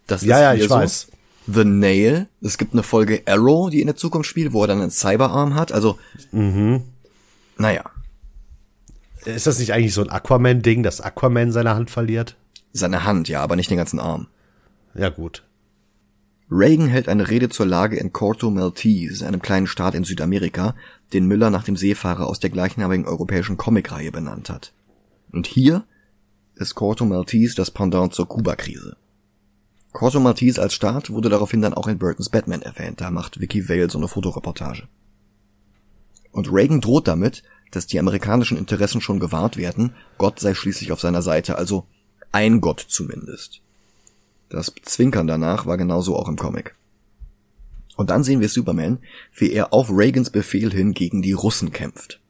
Das ja, ja, ich so. weiß. The Nail. Es gibt eine Folge Arrow, die in der Zukunft spielt, wo er dann einen Cyberarm hat. Also, mhm. naja. Ist das nicht eigentlich so ein Aquaman-Ding, dass Aquaman seine Hand verliert? Seine Hand, ja, aber nicht den ganzen Arm. Ja, gut. Reagan hält eine Rede zur Lage in Corto Maltese, einem kleinen Staat in Südamerika, den Müller nach dem Seefahrer aus der gleichnamigen europäischen Comicreihe benannt hat. Und hier ist Corto Maltese das Pendant zur Kuba-Krise. Corto Maltese als Staat wurde daraufhin dann auch in Burtons Batman erwähnt, da macht Vicky Vale so eine Fotoreportage. Und Reagan droht damit, dass die amerikanischen Interessen schon gewahrt werden, Gott sei schließlich auf seiner Seite, also Ein Gott zumindest. Das Zwinkern danach war genauso auch im Comic. Und dann sehen wir Superman, wie er auf Reagans Befehl hin gegen die Russen kämpft.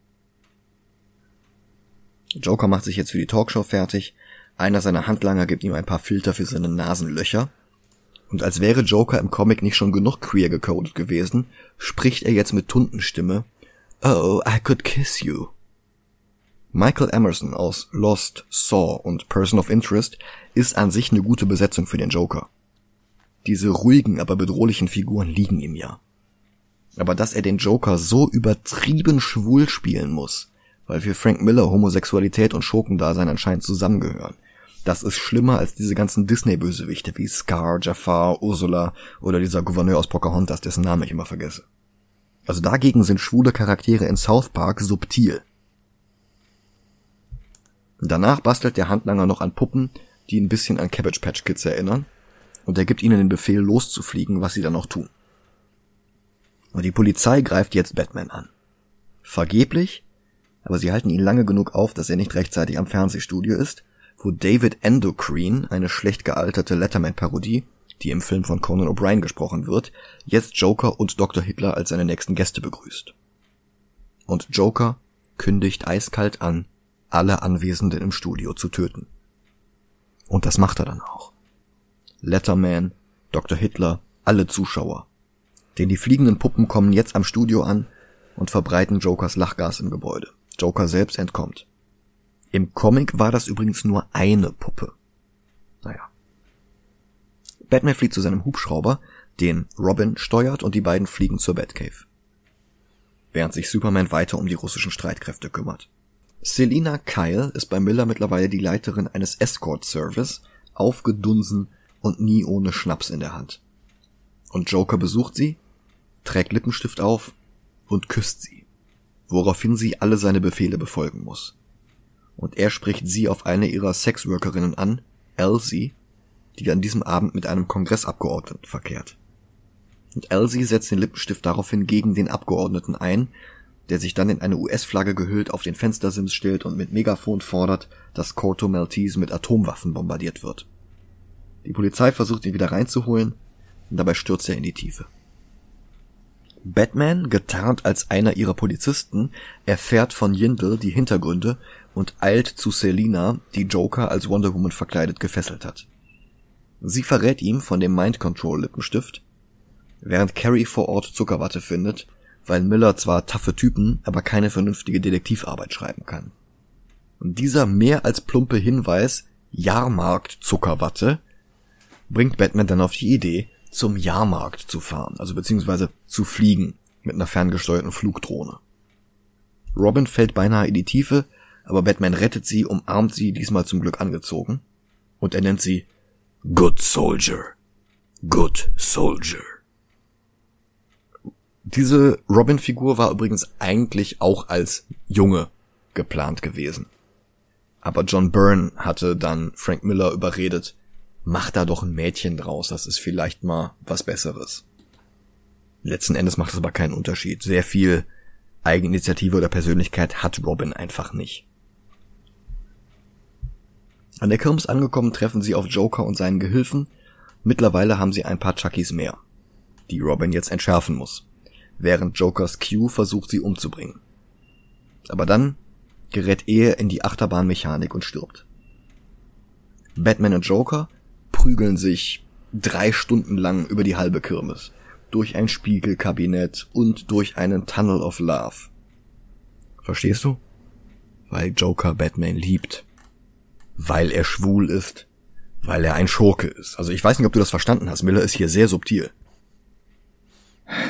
Joker macht sich jetzt für die Talkshow fertig. Einer seiner Handlanger gibt ihm ein paar Filter für seine Nasenlöcher. Und als wäre Joker im Comic nicht schon genug queer gecodet gewesen, spricht er jetzt mit Tuntenstimme Oh, I could kiss you. Michael Emerson aus Lost, Saw und Person of Interest ist an sich eine gute Besetzung für den Joker. Diese ruhigen, aber bedrohlichen Figuren liegen ihm ja. Aber dass er den Joker so übertrieben schwul spielen muss, weil für Frank Miller Homosexualität und Schurkendasein anscheinend zusammengehören, das ist schlimmer als diese ganzen Disney-Bösewichte wie Scar, Jafar, Ursula oder dieser Gouverneur aus Pocahontas, dessen Namen ich immer vergesse. Also dagegen sind schwule Charaktere in South Park subtil. Danach bastelt der Handlanger noch an Puppen, die ein bisschen an Cabbage Patch Kids erinnern, und er gibt ihnen den Befehl loszufliegen, was sie dann auch tun. Und die Polizei greift jetzt Batman an. Vergeblich, aber sie halten ihn lange genug auf, dass er nicht rechtzeitig am Fernsehstudio ist, wo David Endocrine, eine schlecht gealterte Letterman-Parodie, die im Film von Conan O'Brien gesprochen wird, jetzt Joker und Dr. Hitler als seine nächsten Gäste begrüßt. Und Joker kündigt eiskalt an, alle Anwesenden im Studio zu töten. Und das macht er dann auch. Letterman, Dr. Hitler, alle Zuschauer. Denn die fliegenden Puppen kommen jetzt am Studio an und verbreiten Jokers Lachgas im Gebäude. Joker selbst entkommt. Im Comic war das übrigens nur eine Puppe. Naja. Batman flieht zu seinem Hubschrauber, den Robin steuert und die beiden fliegen zur Batcave. Während sich Superman weiter um die russischen Streitkräfte kümmert. Selina Kyle ist bei Miller mittlerweile die Leiterin eines Escort Service, aufgedunsen und nie ohne Schnaps in der Hand. Und Joker besucht sie, trägt Lippenstift auf und küsst sie, woraufhin sie alle seine Befehle befolgen muss. Und er spricht sie auf eine ihrer Sexworkerinnen an, Elsie, die an diesem Abend mit einem Kongressabgeordneten verkehrt. Und Elsie setzt den Lippenstift daraufhin gegen den Abgeordneten ein, der sich dann in eine US-Flagge gehüllt auf den Fenstersims stellt und mit Megafon fordert, dass Corto Maltese mit Atomwaffen bombardiert wird. Die Polizei versucht ihn wieder reinzuholen, und dabei stürzt er in die Tiefe. Batman, getarnt als einer ihrer Polizisten, erfährt von Yindel die Hintergründe und eilt zu Selina, die Joker als Wonder Woman verkleidet gefesselt hat. Sie verrät ihm von dem Mind Control Lippenstift, während Carrie vor Ort Zuckerwatte findet, weil Miller zwar taffe Typen, aber keine vernünftige Detektivarbeit schreiben kann. Und dieser mehr als plumpe Hinweis Jahrmarkt Zuckerwatte bringt Batman dann auf die Idee, zum Jahrmarkt zu fahren, also beziehungsweise zu fliegen mit einer ferngesteuerten Flugdrohne. Robin fällt beinahe in die Tiefe, aber Batman rettet sie, umarmt sie, diesmal zum Glück angezogen, und er nennt sie Good Soldier. Good Soldier. Diese Robin-Figur war übrigens eigentlich auch als Junge geplant gewesen. Aber John Byrne hatte dann Frank Miller überredet, mach da doch ein Mädchen draus, das ist vielleicht mal was Besseres. Letzten Endes macht es aber keinen Unterschied. Sehr viel Eigeninitiative oder Persönlichkeit hat Robin einfach nicht. An der Kirmes angekommen treffen sie auf Joker und seinen Gehilfen. Mittlerweile haben sie ein paar Chuckies mehr, die Robin jetzt entschärfen muss, während Jokers Q versucht sie umzubringen. Aber dann gerät er in die Achterbahnmechanik und stirbt. Batman und Joker prügeln sich drei Stunden lang über die halbe Kirmes, durch ein Spiegelkabinett und durch einen Tunnel of Love. Verstehst du? Weil Joker Batman liebt. Weil er schwul ist. Weil er ein Schurke ist. Also ich weiß nicht, ob du das verstanden hast. Miller ist hier sehr subtil.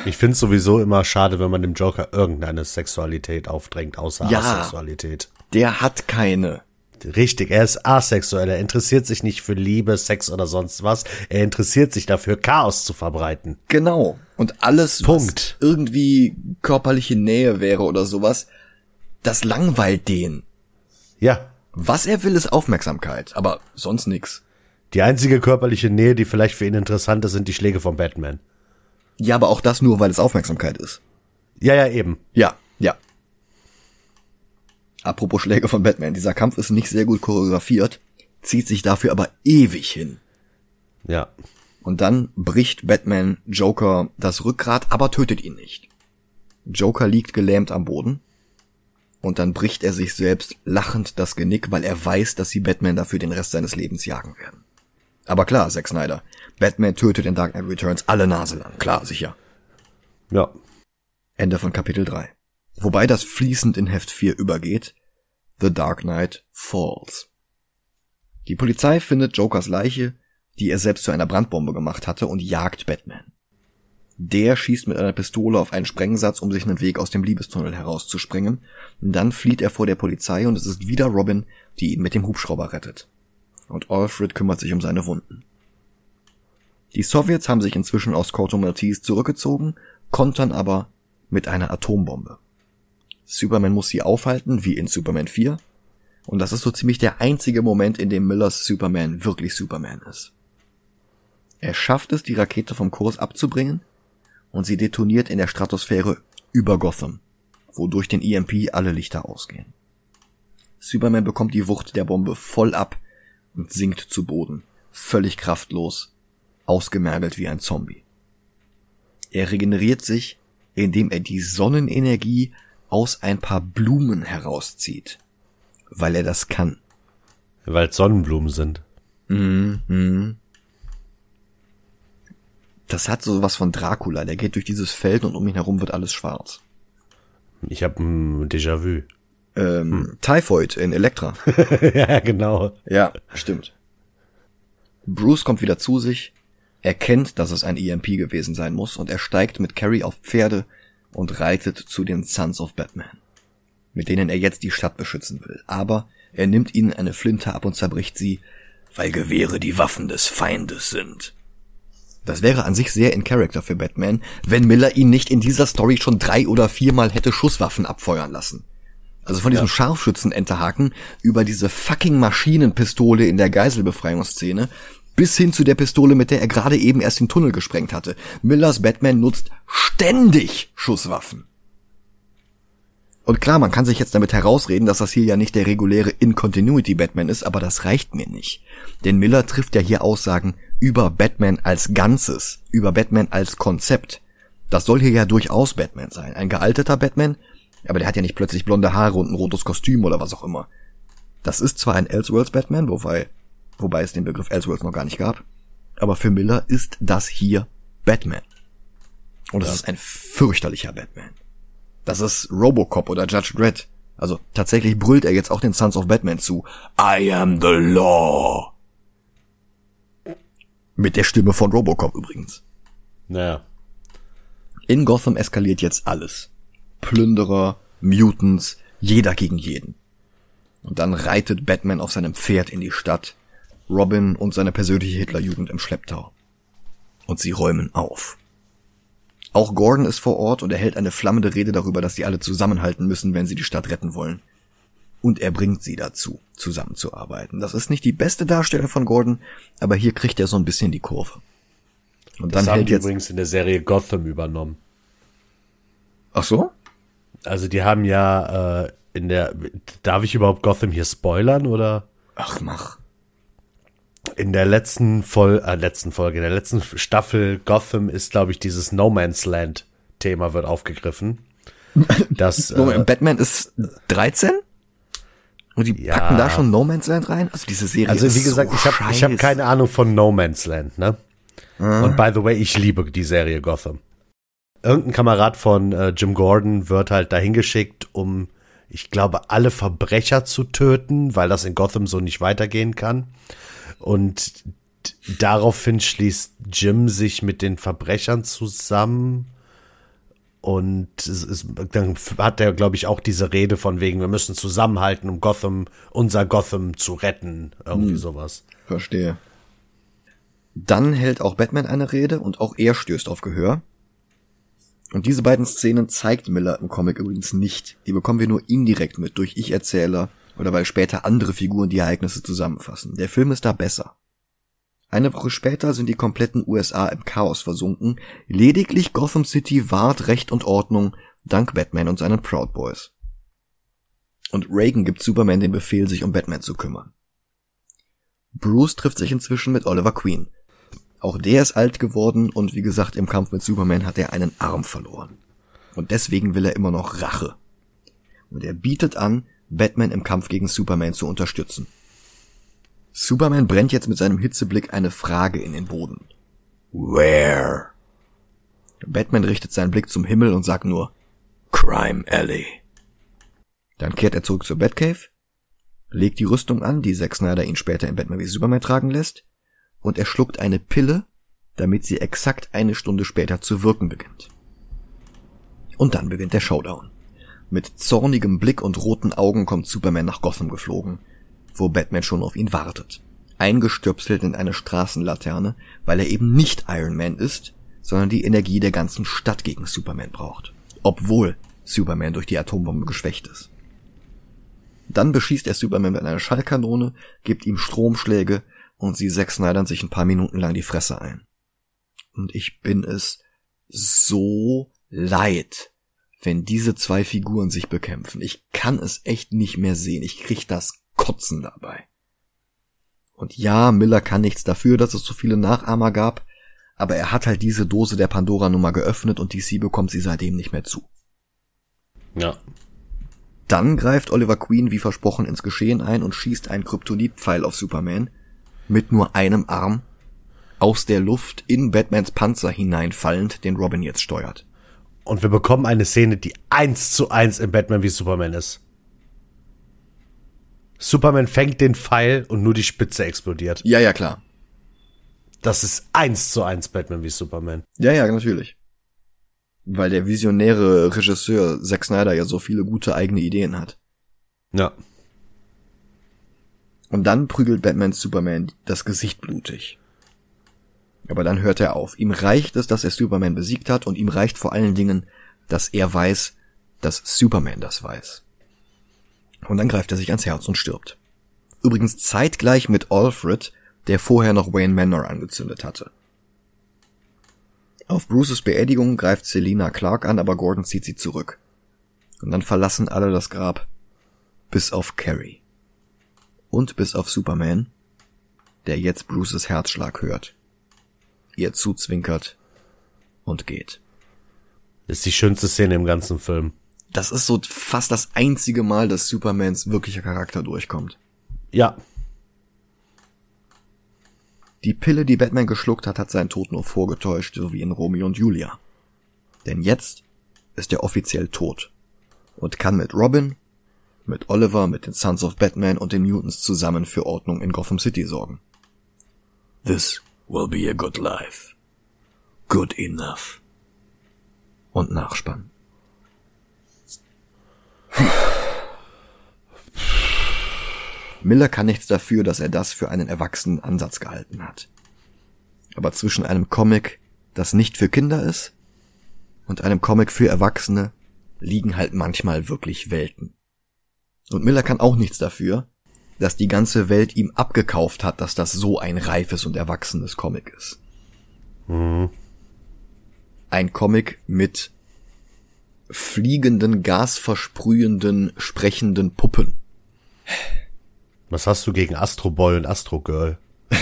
Ich finde es sowieso immer schade, wenn man dem Joker irgendeine Sexualität aufdrängt, außer Ja. Asexualität. Der hat keine. Richtig, er ist asexuell. Er interessiert sich nicht für Liebe, Sex oder sonst was. Er interessiert sich dafür, Chaos zu verbreiten. Genau. Und alles, Punkt. was irgendwie körperliche Nähe wäre oder sowas, das langweilt den. Ja. Was er will, ist Aufmerksamkeit, aber sonst nix. Die einzige körperliche Nähe, die vielleicht für ihn interessant ist, sind die Schläge von Batman. Ja, aber auch das nur, weil es Aufmerksamkeit ist. Ja, ja, eben. Ja, ja. Apropos Schläge von Batman. Dieser Kampf ist nicht sehr gut choreografiert, zieht sich dafür aber ewig hin. Ja. Und dann bricht Batman Joker das Rückgrat, aber tötet ihn nicht. Joker liegt gelähmt am Boden. Und dann bricht er sich selbst lachend das Genick, weil er weiß, dass sie Batman dafür den Rest seines Lebens jagen werden. Aber klar, Zack Snyder. Batman tötet in Dark Knight Returns alle Nase lang. Klar, sicher. Ja. Ende von Kapitel 3. Wobei das fließend in Heft 4 übergeht. The Dark Knight Falls. Die Polizei findet Jokers Leiche, die er selbst zu einer Brandbombe gemacht hatte, und jagt Batman. Der schießt mit einer Pistole auf einen Sprengsatz, um sich einen Weg aus dem Liebestunnel herauszuspringen. Dann flieht er vor der Polizei und es ist wieder Robin, die ihn mit dem Hubschrauber rettet. Und Alfred kümmert sich um seine Wunden. Die Sowjets haben sich inzwischen aus Corto Maltese zurückgezogen, kontern aber mit einer Atombombe. Superman muss sie aufhalten, wie in Superman 4. Und das ist so ziemlich der einzige Moment, in dem Millers Superman wirklich Superman ist. Er schafft es, die Rakete vom Kurs abzubringen und sie detoniert in der Stratosphäre über Gotham, wodurch den EMP alle Lichter ausgehen. Superman bekommt die Wucht der Bombe voll ab und sinkt zu Boden, völlig kraftlos, ausgemergelt wie ein Zombie. Er regeneriert sich, indem er die Sonnenenergie aus ein paar Blumen herauszieht, weil er das kann. Weil es Sonnenblumen sind. Mhm. Das hat so was von Dracula. Der geht durch dieses Feld und um ihn herum wird alles schwarz. Ich habe ein Déjà-vu. Ähm, Typhoid in Elektra. ja, genau. Ja, stimmt. Bruce kommt wieder zu sich, erkennt, dass es ein EMP gewesen sein muss und er steigt mit Carrie auf Pferde und reitet zu den Sons of Batman, mit denen er jetzt die Stadt beschützen will. Aber er nimmt ihnen eine Flinte ab und zerbricht sie, weil Gewehre die Waffen des Feindes sind. Das wäre an sich sehr in Character für Batman, wenn Miller ihn nicht in dieser Story schon drei oder viermal hätte Schusswaffen abfeuern lassen. Also von diesem ja. Scharfschützen-Enterhaken über diese fucking Maschinenpistole in der Geiselbefreiungsszene bis hin zu der Pistole, mit der er gerade eben erst den Tunnel gesprengt hatte. Millers Batman nutzt ständig Schusswaffen. Und klar, man kann sich jetzt damit herausreden, dass das hier ja nicht der reguläre In-Continuity Batman ist, aber das reicht mir nicht. Denn Miller trifft ja hier Aussagen über Batman als Ganzes, über Batman als Konzept. Das soll hier ja durchaus Batman sein. Ein gealterter Batman, aber der hat ja nicht plötzlich blonde Haare und ein rotes Kostüm oder was auch immer. Das ist zwar ein Elseworlds Batman, wobei, wobei es den Begriff Elseworlds noch gar nicht gab, aber für Miller ist das hier Batman. Und es ja. ist ein fürchterlicher Batman. Das ist Robocop oder Judge Dredd. Also tatsächlich brüllt er jetzt auch den Sons of Batman zu. I am the law. Mit der Stimme von Robocop übrigens. Naja. In Gotham eskaliert jetzt alles. Plünderer, Mutants, jeder gegen jeden. Und dann reitet Batman auf seinem Pferd in die Stadt, Robin und seine persönliche Hitlerjugend im Schlepptau. Und sie räumen auf. Auch Gordon ist vor Ort und er hält eine flammende Rede darüber, dass sie alle zusammenhalten müssen, wenn sie die Stadt retten wollen. Und er bringt sie dazu, zusammenzuarbeiten. Das ist nicht die beste Darstellung von Gordon, aber hier kriegt er so ein bisschen die Kurve. Und das dann hält jetzt übrigens in der Serie Gotham übernommen. Ach so? Also die haben ja äh, in der darf ich überhaupt Gotham hier spoilern oder? Ach mach in der letzten Folge, äh, letzten Folge, in der letzten Staffel Gotham ist, glaube ich, dieses No Man's Land Thema wird aufgegriffen. Das, äh, Batman ist 13? Und die ja. packen da schon No Man's Land rein? Also diese Serie Also wie gesagt, so ich habe ich hab keine Ahnung von No Man's Land, ne? Mhm. Und by the way, ich liebe die Serie Gotham. Irgendein Kamerad von äh, Jim Gordon wird halt dahin geschickt, um, ich glaube, alle Verbrecher zu töten, weil das in Gotham so nicht weitergehen kann. Und daraufhin schließt Jim sich mit den Verbrechern zusammen. Und es ist, dann hat er, glaube ich, auch diese Rede von wegen, wir müssen zusammenhalten, um Gotham, unser Gotham zu retten. Irgendwie hm, sowas. Verstehe. Dann hält auch Batman eine Rede und auch er stößt auf Gehör. Und diese beiden Szenen zeigt Miller im Comic übrigens nicht. Die bekommen wir nur indirekt mit durch Ich-Erzähler oder weil später andere Figuren die Ereignisse zusammenfassen. Der Film ist da besser. Eine Woche später sind die kompletten USA im Chaos versunken, lediglich Gotham City wahrt Recht und Ordnung dank Batman und seinen Proud Boys. Und Reagan gibt Superman den Befehl, sich um Batman zu kümmern. Bruce trifft sich inzwischen mit Oliver Queen. Auch der ist alt geworden und wie gesagt, im Kampf mit Superman hat er einen Arm verloren. Und deswegen will er immer noch Rache. Und er bietet an, Batman im Kampf gegen Superman zu unterstützen. Superman brennt jetzt mit seinem Hitzeblick eine Frage in den Boden. Where? Batman richtet seinen Blick zum Himmel und sagt nur Crime Alley. Dann kehrt er zurück zur Batcave, legt die Rüstung an, die Zack Snyder ihn später in Batman wie Superman tragen lässt, und er schluckt eine Pille, damit sie exakt eine Stunde später zu wirken beginnt. Und dann beginnt der Showdown. Mit zornigem Blick und roten Augen kommt Superman nach Gotham geflogen, wo Batman schon auf ihn wartet. Eingestöpselt in eine Straßenlaterne, weil er eben nicht Iron Man ist, sondern die Energie der ganzen Stadt gegen Superman braucht. Obwohl Superman durch die Atombombe geschwächt ist. Dann beschießt er Superman mit einer Schallkanone, gibt ihm Stromschläge und sie sechs schneidern sich ein paar Minuten lang die Fresse ein. Und ich bin es so leid, wenn diese zwei Figuren sich bekämpfen. Ich kann es echt nicht mehr sehen. Ich krieg das Kotzen dabei. Und ja, Miller kann nichts dafür, dass es so viele Nachahmer gab, aber er hat halt diese Dose der Pandora-Nummer geöffnet und DC bekommt sie seitdem nicht mehr zu. Ja. Dann greift Oliver Queen wie versprochen ins Geschehen ein und schießt einen Kryptonit-Pfeil auf Superman mit nur einem Arm aus der Luft in Batmans Panzer hineinfallend, den Robin jetzt steuert. Und wir bekommen eine Szene, die eins zu eins in Batman wie Superman ist. Superman fängt den Pfeil und nur die Spitze explodiert. Ja, ja, klar. Das ist eins zu eins Batman wie Superman. Ja, ja, natürlich. Weil der visionäre Regisseur Zack Snyder ja so viele gute eigene Ideen hat. Ja. Und dann prügelt Batman Superman das Gesicht blutig. Aber dann hört er auf. Ihm reicht es, dass er Superman besiegt hat und ihm reicht vor allen Dingen, dass er weiß, dass Superman das weiß. Und dann greift er sich ans Herz und stirbt. Übrigens zeitgleich mit Alfred, der vorher noch Wayne Manor angezündet hatte. Auf Bruces Beerdigung greift Selina Clark an, aber Gordon zieht sie zurück. Und dann verlassen alle das Grab. Bis auf Carrie. Und bis auf Superman, der jetzt Bruces Herzschlag hört. Ihr zuzwinkert und geht. Das ist die schönste Szene im ganzen Film. Das ist so fast das einzige Mal, dass Supermans wirklicher Charakter durchkommt. Ja. Die Pille, die Batman geschluckt hat, hat seinen Tod nur vorgetäuscht, so wie in Romeo und Julia. Denn jetzt ist er offiziell tot und kann mit Robin, mit Oliver, mit den Sons of Batman und den Mutants zusammen für Ordnung in Gotham City sorgen. This will be a good life. Good enough. Und Nachspann. Miller kann nichts dafür, dass er das für einen erwachsenen Ansatz gehalten hat. Aber zwischen einem Comic, das nicht für Kinder ist, und einem Comic für Erwachsene liegen halt manchmal wirklich Welten. Und Miller kann auch nichts dafür, dass die ganze Welt ihm abgekauft hat, dass das so ein reifes und erwachsenes Comic ist. Mhm. Ein Comic mit fliegenden, gasversprühenden, sprechenden Puppen. Was hast du gegen Astro Boy und Astro Girl?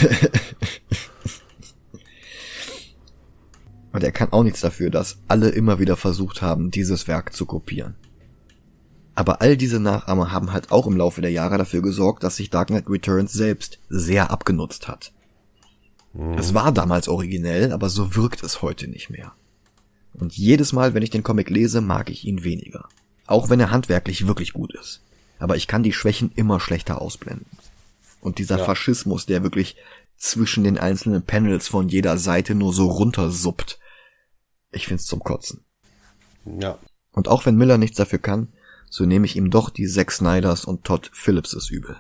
Und er kann auch nichts dafür, dass alle immer wieder versucht haben, dieses Werk zu kopieren. Aber all diese Nachahmer haben halt auch im Laufe der Jahre dafür gesorgt, dass sich Dark Knight Returns selbst sehr abgenutzt hat. Mhm. Es war damals originell, aber so wirkt es heute nicht mehr. Und jedes Mal, wenn ich den Comic lese, mag ich ihn weniger. Auch wenn er handwerklich wirklich gut ist. Aber ich kann die Schwächen immer schlechter ausblenden. Und dieser ja. Faschismus, der wirklich zwischen den einzelnen Panels von jeder Seite nur so runtersuppt, ich find's zum Kotzen. Ja. Und auch wenn Miller nichts dafür kann, so nehme ich ihm doch die Zack Snyders und Todd Phillipses übel.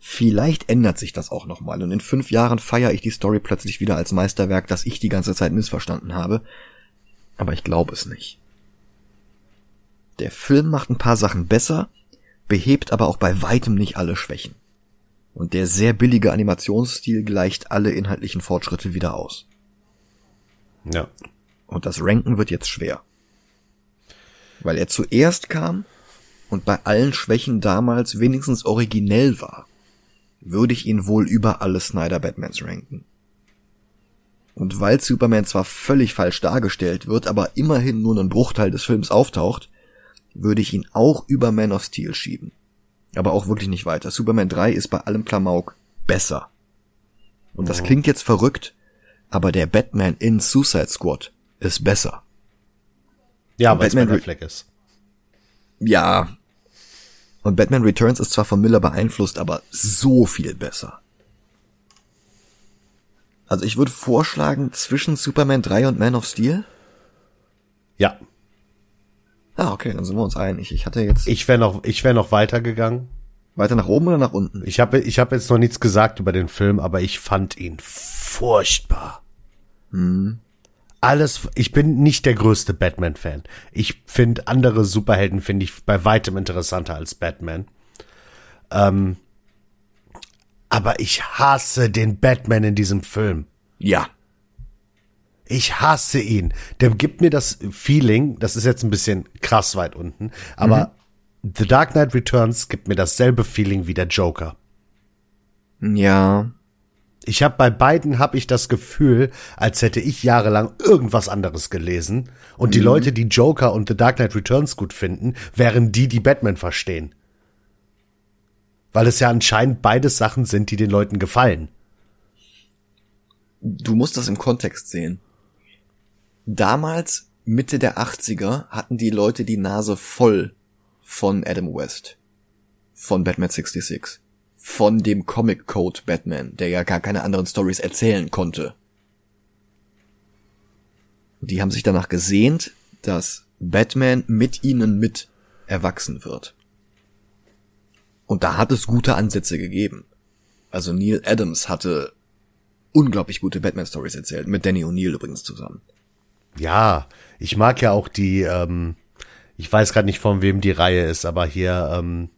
Vielleicht ändert sich das auch nochmal und in fünf Jahren feiere ich die Story plötzlich wieder als Meisterwerk, das ich die ganze Zeit missverstanden habe. Aber ich glaube es nicht. Der Film macht ein paar Sachen besser, behebt aber auch bei weitem nicht alle Schwächen. Und der sehr billige Animationsstil gleicht alle inhaltlichen Fortschritte wieder aus. Ja. Und das Ranken wird jetzt schwer. Weil er zuerst kam und bei allen Schwächen damals wenigstens originell war. würde ich ihn wohl über alle Snyder Batmans ranken. Und weil Superman zwar völlig falsch dargestellt wird, aber immerhin nur einen Bruchteil des Films auftaucht, würde ich ihn auch über Man of Steel schieben. Aber auch wirklich nicht weiter. Superman 3 ist bei allem Klamauk besser. Und das klingt jetzt verrückt, aber der Batman in Suicide Squad ist besser. Ja, weil es Batman Ben Affleck ist. Ja. Und Batman Returns ist zwar von Miller beeinflusst, aber so viel besser. Also ich würde vorschlagen, zwischen Superman 3 und Man of Steel? Ja, Ah, okay, dann sind wir uns einig. Ich hatte jetzt ich wäre noch, ich wäre noch weitergegangen. weiter nach oben oder nach unten? Ich habe, ich habe jetzt noch nichts gesagt über den Film, aber ich fand ihn furchtbar. Alles, ich bin nicht der größte Batman-Fan. Ich finde andere Superhelden finde ich bei weitem interessanter als Batman. Ähm, aber ich hasse den Batman in diesem Film. Ja. Ich hasse ihn. Der gibt mir das Feeling, das ist jetzt ein bisschen krass weit unten, aber The Dark Knight Returns gibt mir dasselbe Feeling wie der Joker. Ja. Ich habe bei beiden habe ich das Gefühl, als hätte ich jahrelang irgendwas anderes gelesen und die Leute, die Joker und The Dark Knight Returns gut finden, wären die, die Batman verstehen. Weil es ja anscheinend beides Sachen sind, die den Leuten gefallen. Du musst das im Kontext sehen. Damals, Mitte der 80er, hatten die Leute die Nase voll von Adam West. Von Batman 66. Von dem Comic Code Batman, der ja gar keine anderen Stories erzählen konnte. Die haben sich danach gesehnt, dass Batman mit ihnen mit erwachsen wird. Und da hat es gute Ansätze gegeben. Also Neil Adams hatte unglaublich gute Batman-Stories erzählt, mit Danny O'Neill übrigens zusammen. Ja, ich mag ja auch die, ähm, ich weiß gerade nicht von wem die Reihe ist, aber hier, ähm,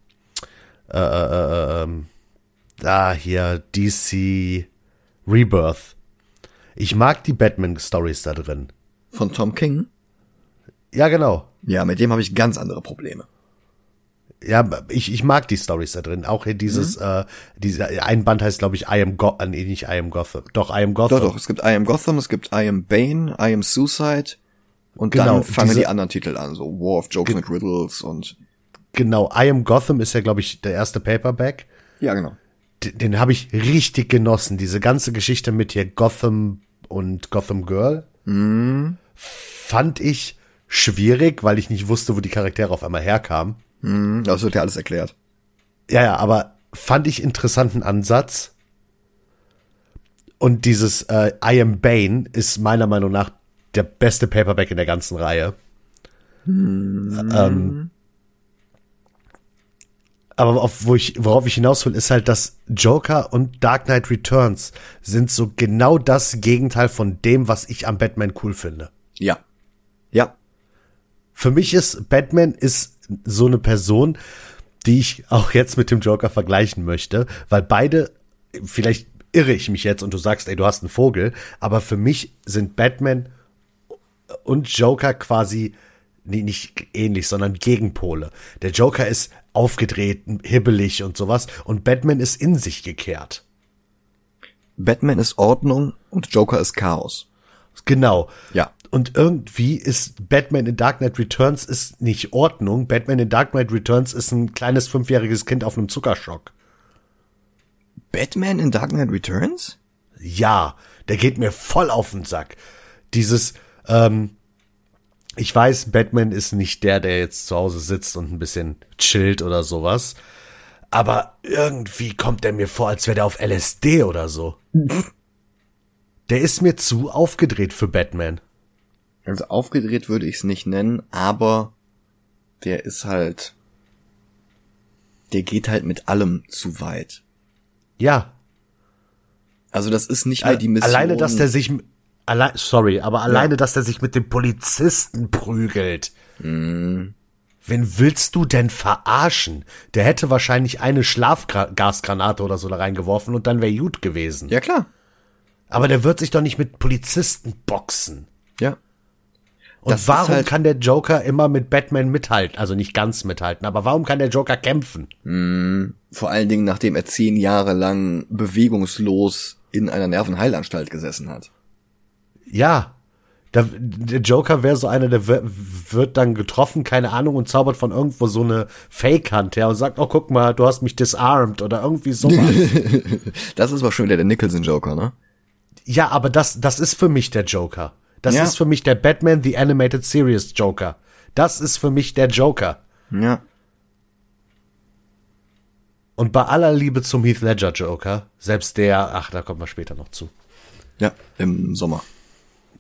äh, äh, äh, ähm, da hier DC Rebirth. Ich mag die Batman-Stories da drin. Von Tom King? Ja, genau. Ja, mit dem habe ich ganz andere Probleme. Ja, ich, ich mag die Stories da drin. Auch hier dieses, äh, dieser, ein Band heißt, glaube ich, I am Go, äh, nee, nicht I am Gotham. Doch, I am Gotham. Doch, doch, es gibt I Am Gotham, es gibt I Am Bane, I Am Suicide und Genau, dann fangen diese- die anderen Titel an, so War of Jokes mit Riddles und Genau, I am Gotham ist ja, glaube ich, der erste Paperback. ja, genau. den, den habe ich richtig genossen. Diese ganze Geschichte mit hier Gotham und Gotham Girl fand ich schwierig, weil ich nicht wusste, wo die Charaktere auf einmal herkamen. Hm, Das wird ja alles erklärt. Ja, ja, aber fand ich interessanten Ansatz. Und dieses äh, I Am Bane ist meiner Meinung nach der beste Paperback in der ganzen Reihe. Ähm, aber auf, wo ich, worauf ich hinaus will, ist halt, dass Joker und Dark Knight Returns sind so genau das Gegenteil von dem, was ich am Batman cool finde. Ja. Ja. Für mich ist Batman ist so eine Person, die ich auch jetzt mit dem Joker vergleichen möchte, weil beide, vielleicht irre ich mich jetzt und du sagst, ey, du hast einen Vogel, aber für mich sind Batman und Joker quasi nee, nicht ähnlich, sondern Gegenpole. Der Joker ist aufgedreht, hibbelig und sowas und Batman ist in sich gekehrt. Batman ist Ordnung und Joker ist Chaos. Genau. Ja. Und irgendwie ist Batman in Dark Knight Returns ist nicht Ordnung. Batman in Dark Knight Returns ist ein kleines fünfjähriges Kind auf einem Zuckerschock. Batman in Dark Knight Returns? Ja, der geht mir voll auf den Sack. Dieses, ähm, ich weiß, Batman ist nicht der, der jetzt zu Hause sitzt und ein bisschen chillt oder sowas. Aber irgendwie kommt er mir vor, als wäre der auf LSD oder so. Der ist mir zu aufgedreht für Batman. Also aufgedreht würde ich es nicht nennen, aber der ist halt, der geht halt mit allem zu weit. Ja, Also das ist nicht mehr die Mission. Alleine, dass der sich, allein, sorry, aber alleine, dass der sich mit dem Polizisten prügelt. Mhm. Wen willst du denn verarschen? Der hätte wahrscheinlich eine Schlafgasgranate oder so da reingeworfen und dann wäre gut gewesen. Ja klar. Aber der wird sich doch nicht mit Polizisten boxen. Ja. Und Das warum halt- kann der Joker immer mit Batman mithalten? Also nicht ganz mithalten, aber warum kann der Joker kämpfen? Vor allen Dingen, nachdem er zehn Jahre lang bewegungslos in einer Nervenheilanstalt gesessen hat. Ja. Da, der Joker wäre so einer, der wi- wird dann getroffen, keine Ahnung, und zaubert von irgendwo so eine Fake-Hand her und sagt, oh, guck mal, du hast mich disarmed oder irgendwie sowas. Das ist aber schon wieder der Nicholson-Joker, ne? ja, aber das, das ist für mich der Joker. Das Ja. ist für mich der Batman The Animated Series Joker. Das ist für mich der Joker. Ja. Und bei aller Liebe zum Heath Ledger Joker, selbst der, ach, da kommen wir später noch zu. Ja, im Sommer.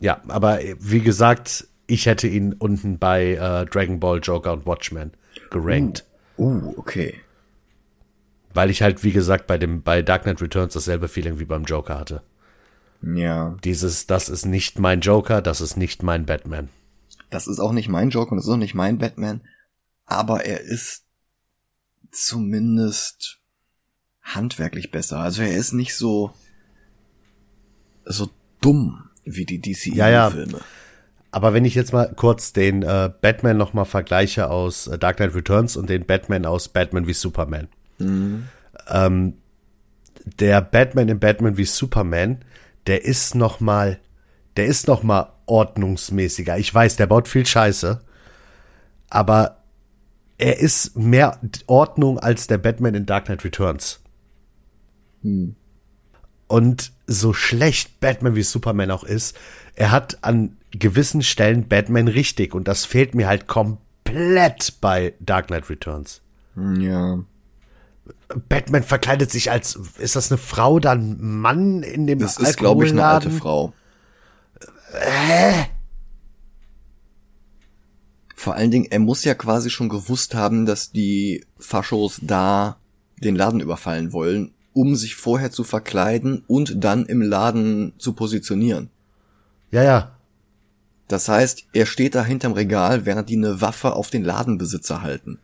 Ja, aber äh, wie gesagt, ich hätte ihn unten bei äh, Dragon Ball Joker und Watchmen gerankt. Uh, okay. Weil ich halt, wie gesagt, bei dem, bei Dark Knight Returns dasselbe Feeling wie beim Joker hatte. Ja. Dieses, das ist nicht mein Joker, das ist nicht mein Batman. Das ist auch nicht mein Joker und das ist auch nicht mein Batman. Aber er ist zumindest handwerklich besser. Also er ist nicht so, so dumm wie die Ja, ja. DCE-Filme. Aber wenn ich jetzt mal kurz den äh, Batman nochmal vergleiche aus äh, Dark Knight Returns und den Batman aus Batman wie Superman. Ähm, der Batman in Batman wie Superman, der ist nochmal, der ist nochmal ordnungsmäßiger. Ich weiß, der baut viel Scheiße. Aber er ist mehr Ordnung als der Batman in Dark Knight Returns. Und so schlecht Batman wie Superman auch ist, er hat an gewissen Stellen Batman richtig und das fehlt mir halt komplett bei Dark Knight Returns. Ja. Batman verkleidet sich als, ist das eine Frau, dann ein Mann in dem Das ist, glaube ich, eine alte? Frau. Vor allen Dingen, er muss ja quasi schon gewusst haben, dass die Faschos da den Laden überfallen wollen, um sich vorher zu verkleiden und dann im Laden zu positionieren. Ja, ja. Das heißt, er steht da hinterm Regal, während die eine Waffe auf den Ladenbesitzer halten.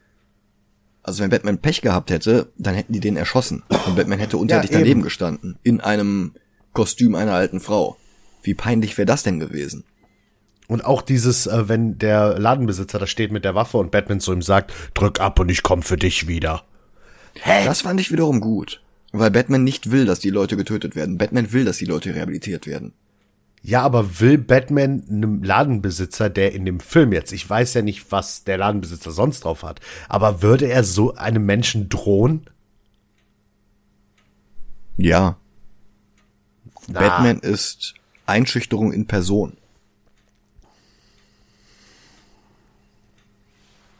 Also wenn Batman Pech gehabt hätte, dann hätten die den erschossen. Und Batman hätte unter Ja, daneben eben. gestanden. In einem Kostüm einer alten Frau. Wie peinlich wäre das denn gewesen? Und auch dieses, äh, wenn der Ladenbesitzer da steht mit der Waffe und Batman zu ihm sagt, drück ab und ich komm für dich wieder. Das fand ich wiederum gut. Weil Batman nicht will, dass die Leute getötet werden. Batman will, dass die Leute rehabilitiert werden. Ja, aber will Batman einem Ladenbesitzer, der in dem Film jetzt, ich weiß ja nicht, was der Ladenbesitzer sonst drauf hat, aber würde er so einem Menschen drohen? Ja, Na, Batman ist Einschüchterung in Person.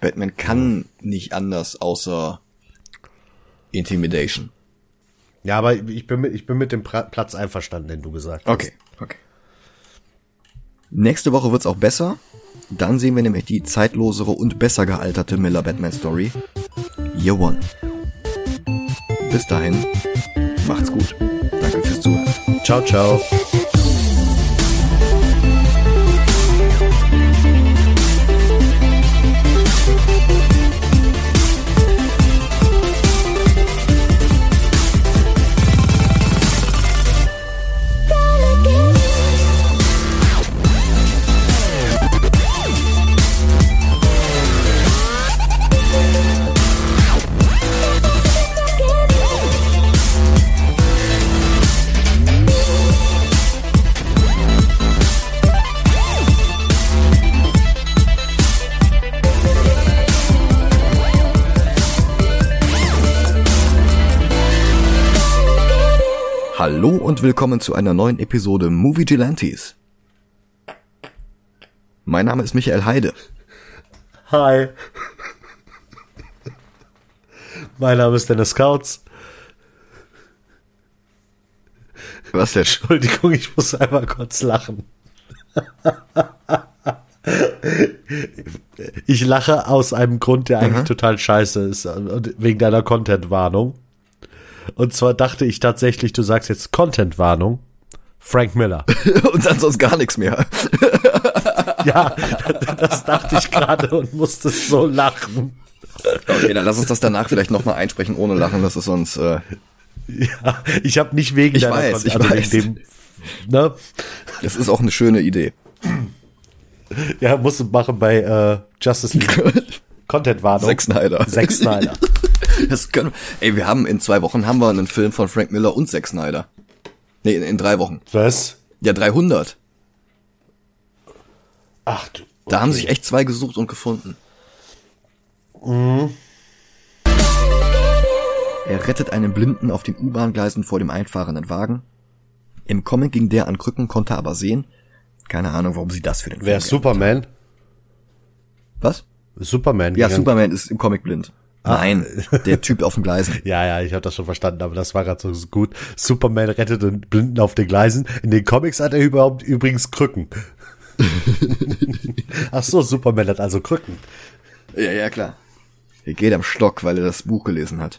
Batman kann nicht anders außer Intimidation. Ja, aber ich bin mit, ich bin mit dem pra Platz einverstanden, den du gesagt hast. Okay, okay. Nächste Woche wird's auch besser. Dann sehen wir nämlich die zeitlosere und besser gealterte Miller Batman Story. Year One. Bis dahin, macht's gut. Danke fürs Zuhören. Ciao, ciao. Hallo und willkommen zu einer neuen Episode Movie Gelantes. Mein Name ist Michael Heide. Hi. Mein Name ist Dennis Kautz. Was denn? Entschuldigung, ich muss einmal kurz lachen. Ich lache aus einem Grund, der eigentlich total scheiße ist, wegen deiner Content-Warnung. Und zwar dachte ich tatsächlich, du sagst jetzt Content-Warnung. Frank Miller. Und dann sonst gar nichts mehr. Ja, das dachte ich gerade und musste so lachen. Okay, dann lass uns das danach vielleicht nochmal einsprechen ohne Lachen. Das ist sonst. Äh, Ja, ich habe nicht wegen Ich deiner weiß, ich also weiß. wegen dem, ne? das ist auch eine schöne Idee. Ja, musst du machen bei äh, Justice League. Content-Warnung. Zack Snyder. Zack Snyder. Das können, ey, wir haben in zwei Wochen haben wir einen Film von Frank Miller und Zack Snyder. Nee, in, in drei Wochen. Was? Ja, 300. Ach du. Da haben sich echt zwei gesucht und gefunden. Er rettet einen Blinden auf den U-Bahn-Gleisen vor dem einfahrenden Wagen. Im Comic ging der an Krücken, konnte aber sehen. Keine Ahnung, warum sie das für den Wer ist Film geändert Superman? haben. Was? Superman. Ja, ging an- Superman ist im Comic blind. Nein, der Typ auf dem Gleisen. Ja, ja, ich habe das schon verstanden, aber das war gerade so gut. Superman rettet den Blinden auf den Gleisen. In den Comics hat er überhaupt übrigens Krücken. Ach so, Superman hat also Krücken. Ja, ja, klar. Er geht am Stock, weil er das Buch gelesen hat.